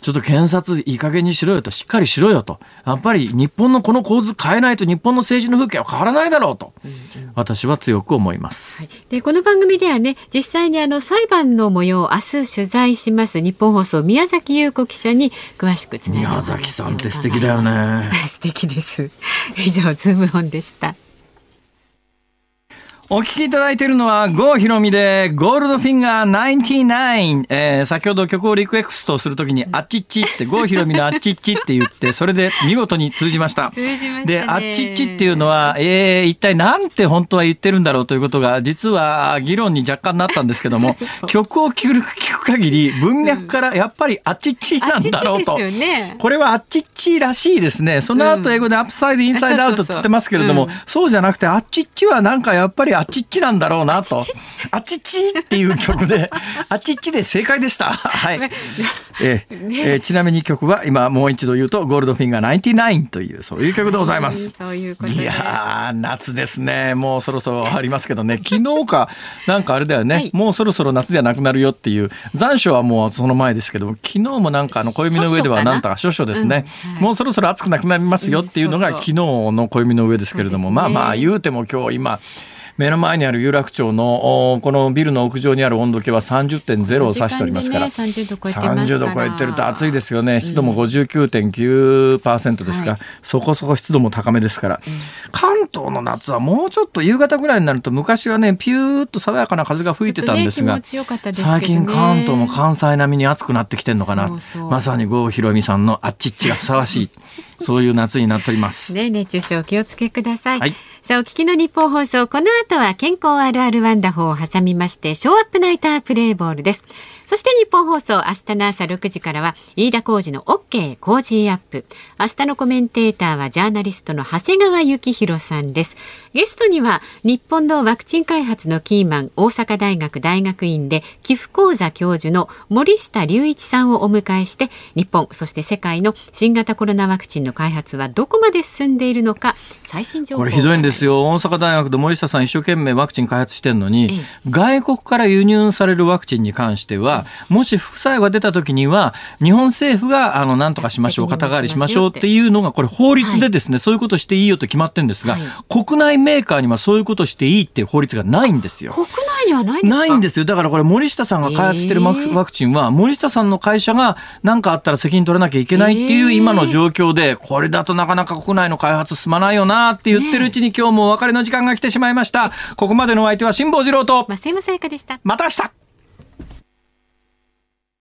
ちょっと検察いい加減にしろよと、しっかりしろよと。やっぱり日本のこの構図変えないと日本の政治の風景は変わらないだろうと、私は強く思います。はい、で、この番組ではね、実際にあの裁判の模様を明日取材します日本放送宮崎優子記者に詳しく宮崎さんって素敵だよね。素敵です。以上、ズームオンでした。お聞きいただいているのは、郷ひろみで、ゴールドフィンガー99。えー、先ほど曲をリクエストするときに、あっちっちって、郷ひろみのあっちっちって言って、それで見事に通じました。通じましたで、あっちっちっていうのは、えー、一体なんて本当は言ってるんだろうということが、実は議論に若干なったんですけども、曲を聴く聞く限り、文脈からやっぱりあっちっちなんだろうと。ね、これはあっちっちらしいですね。その後英語でアップサイド、インサイドアウトって言ってますけれども、そうじゃなくて、あっちっちはなんかやっぱりあっちっちなんだろうなと。あちち？っていう曲で、あちちで正解でした。はい。えー、えー、ちなみに曲は今もう一度言うと、ゴールドフィンガー99という、そういう曲でございます。そういうこといや夏ですね。もうそろそろありますけどね。昨日か、なんかあれだよね、はい、もうそろそろ夏じゃなくなるよっていう、残暑はもうその前ですけど昨日もなんかあの暦の上ではな？んとか少々ですね、うんはい、もうそろそろ暑くなくなりますよっていうのが昨日の暦の上ですけれども、ね、まあまあ言うても今日今、目の前にある有楽町のこのビルの屋上にある温度計は30.0を指しておりますから、ね、30度超えて30度超えてると暑いですよね。湿度も59.9%ですか、うん、そこそこ湿度も高めですから、うん、関東の夏はもうちょっと夕方ぐらいになると昔はねピューッと爽やかな風が吹いてたんですが、ね、最近関東も関西並みに暑くなってきてるのかなまさに郷ひろみさんのあっちっちがふさわしいそういう夏になっております。ね、熱中症気をつけください。はい、さあ、お聞きの日本放送、この後は健康あるあるワンダホーを挟みまして、ショーアップナイタープレイボールです。そして日本放送、明日の朝6時からは、飯田浩二の OK 工事アップ。明日のコメンテーターは、ジャーナリストの長谷川幸宏さんです。ゲストには、日本のワクチン開発のキーマン、大阪大学大学院で、寄付講座教授の森下隆一さんをお迎えして、日本、そして世界の新型コロナワクチンの開発はどこまで進んでいるのか、最新情報これひどいんですよ。大阪大学で森下さん一生懸命ワクチン開発してるのに、外国から輸入されるワクチンに関しては、もし副作用が出た時には、日本政府が、あの、なんとかしましょう、肩代わりしましょうっていうのが、これ法律でですね、はい、そういうことしていいよと決まってるんですが、はい、国内メーカーにはそういうことしていいっていう法律がないんですよ。国内にはないですか？ないんですよ。だからこれ森下さんが開発してるワクチンは、森下さんの会社が何かあったら責任取らなきゃいけないっていうえー今の状況で、これだとなかなか国内の開発進まないよなって言ってるうちに今日もお別れの時間が来てしまいました。ここまでのお相手は辛坊治郎と、増山さやかでした。また明日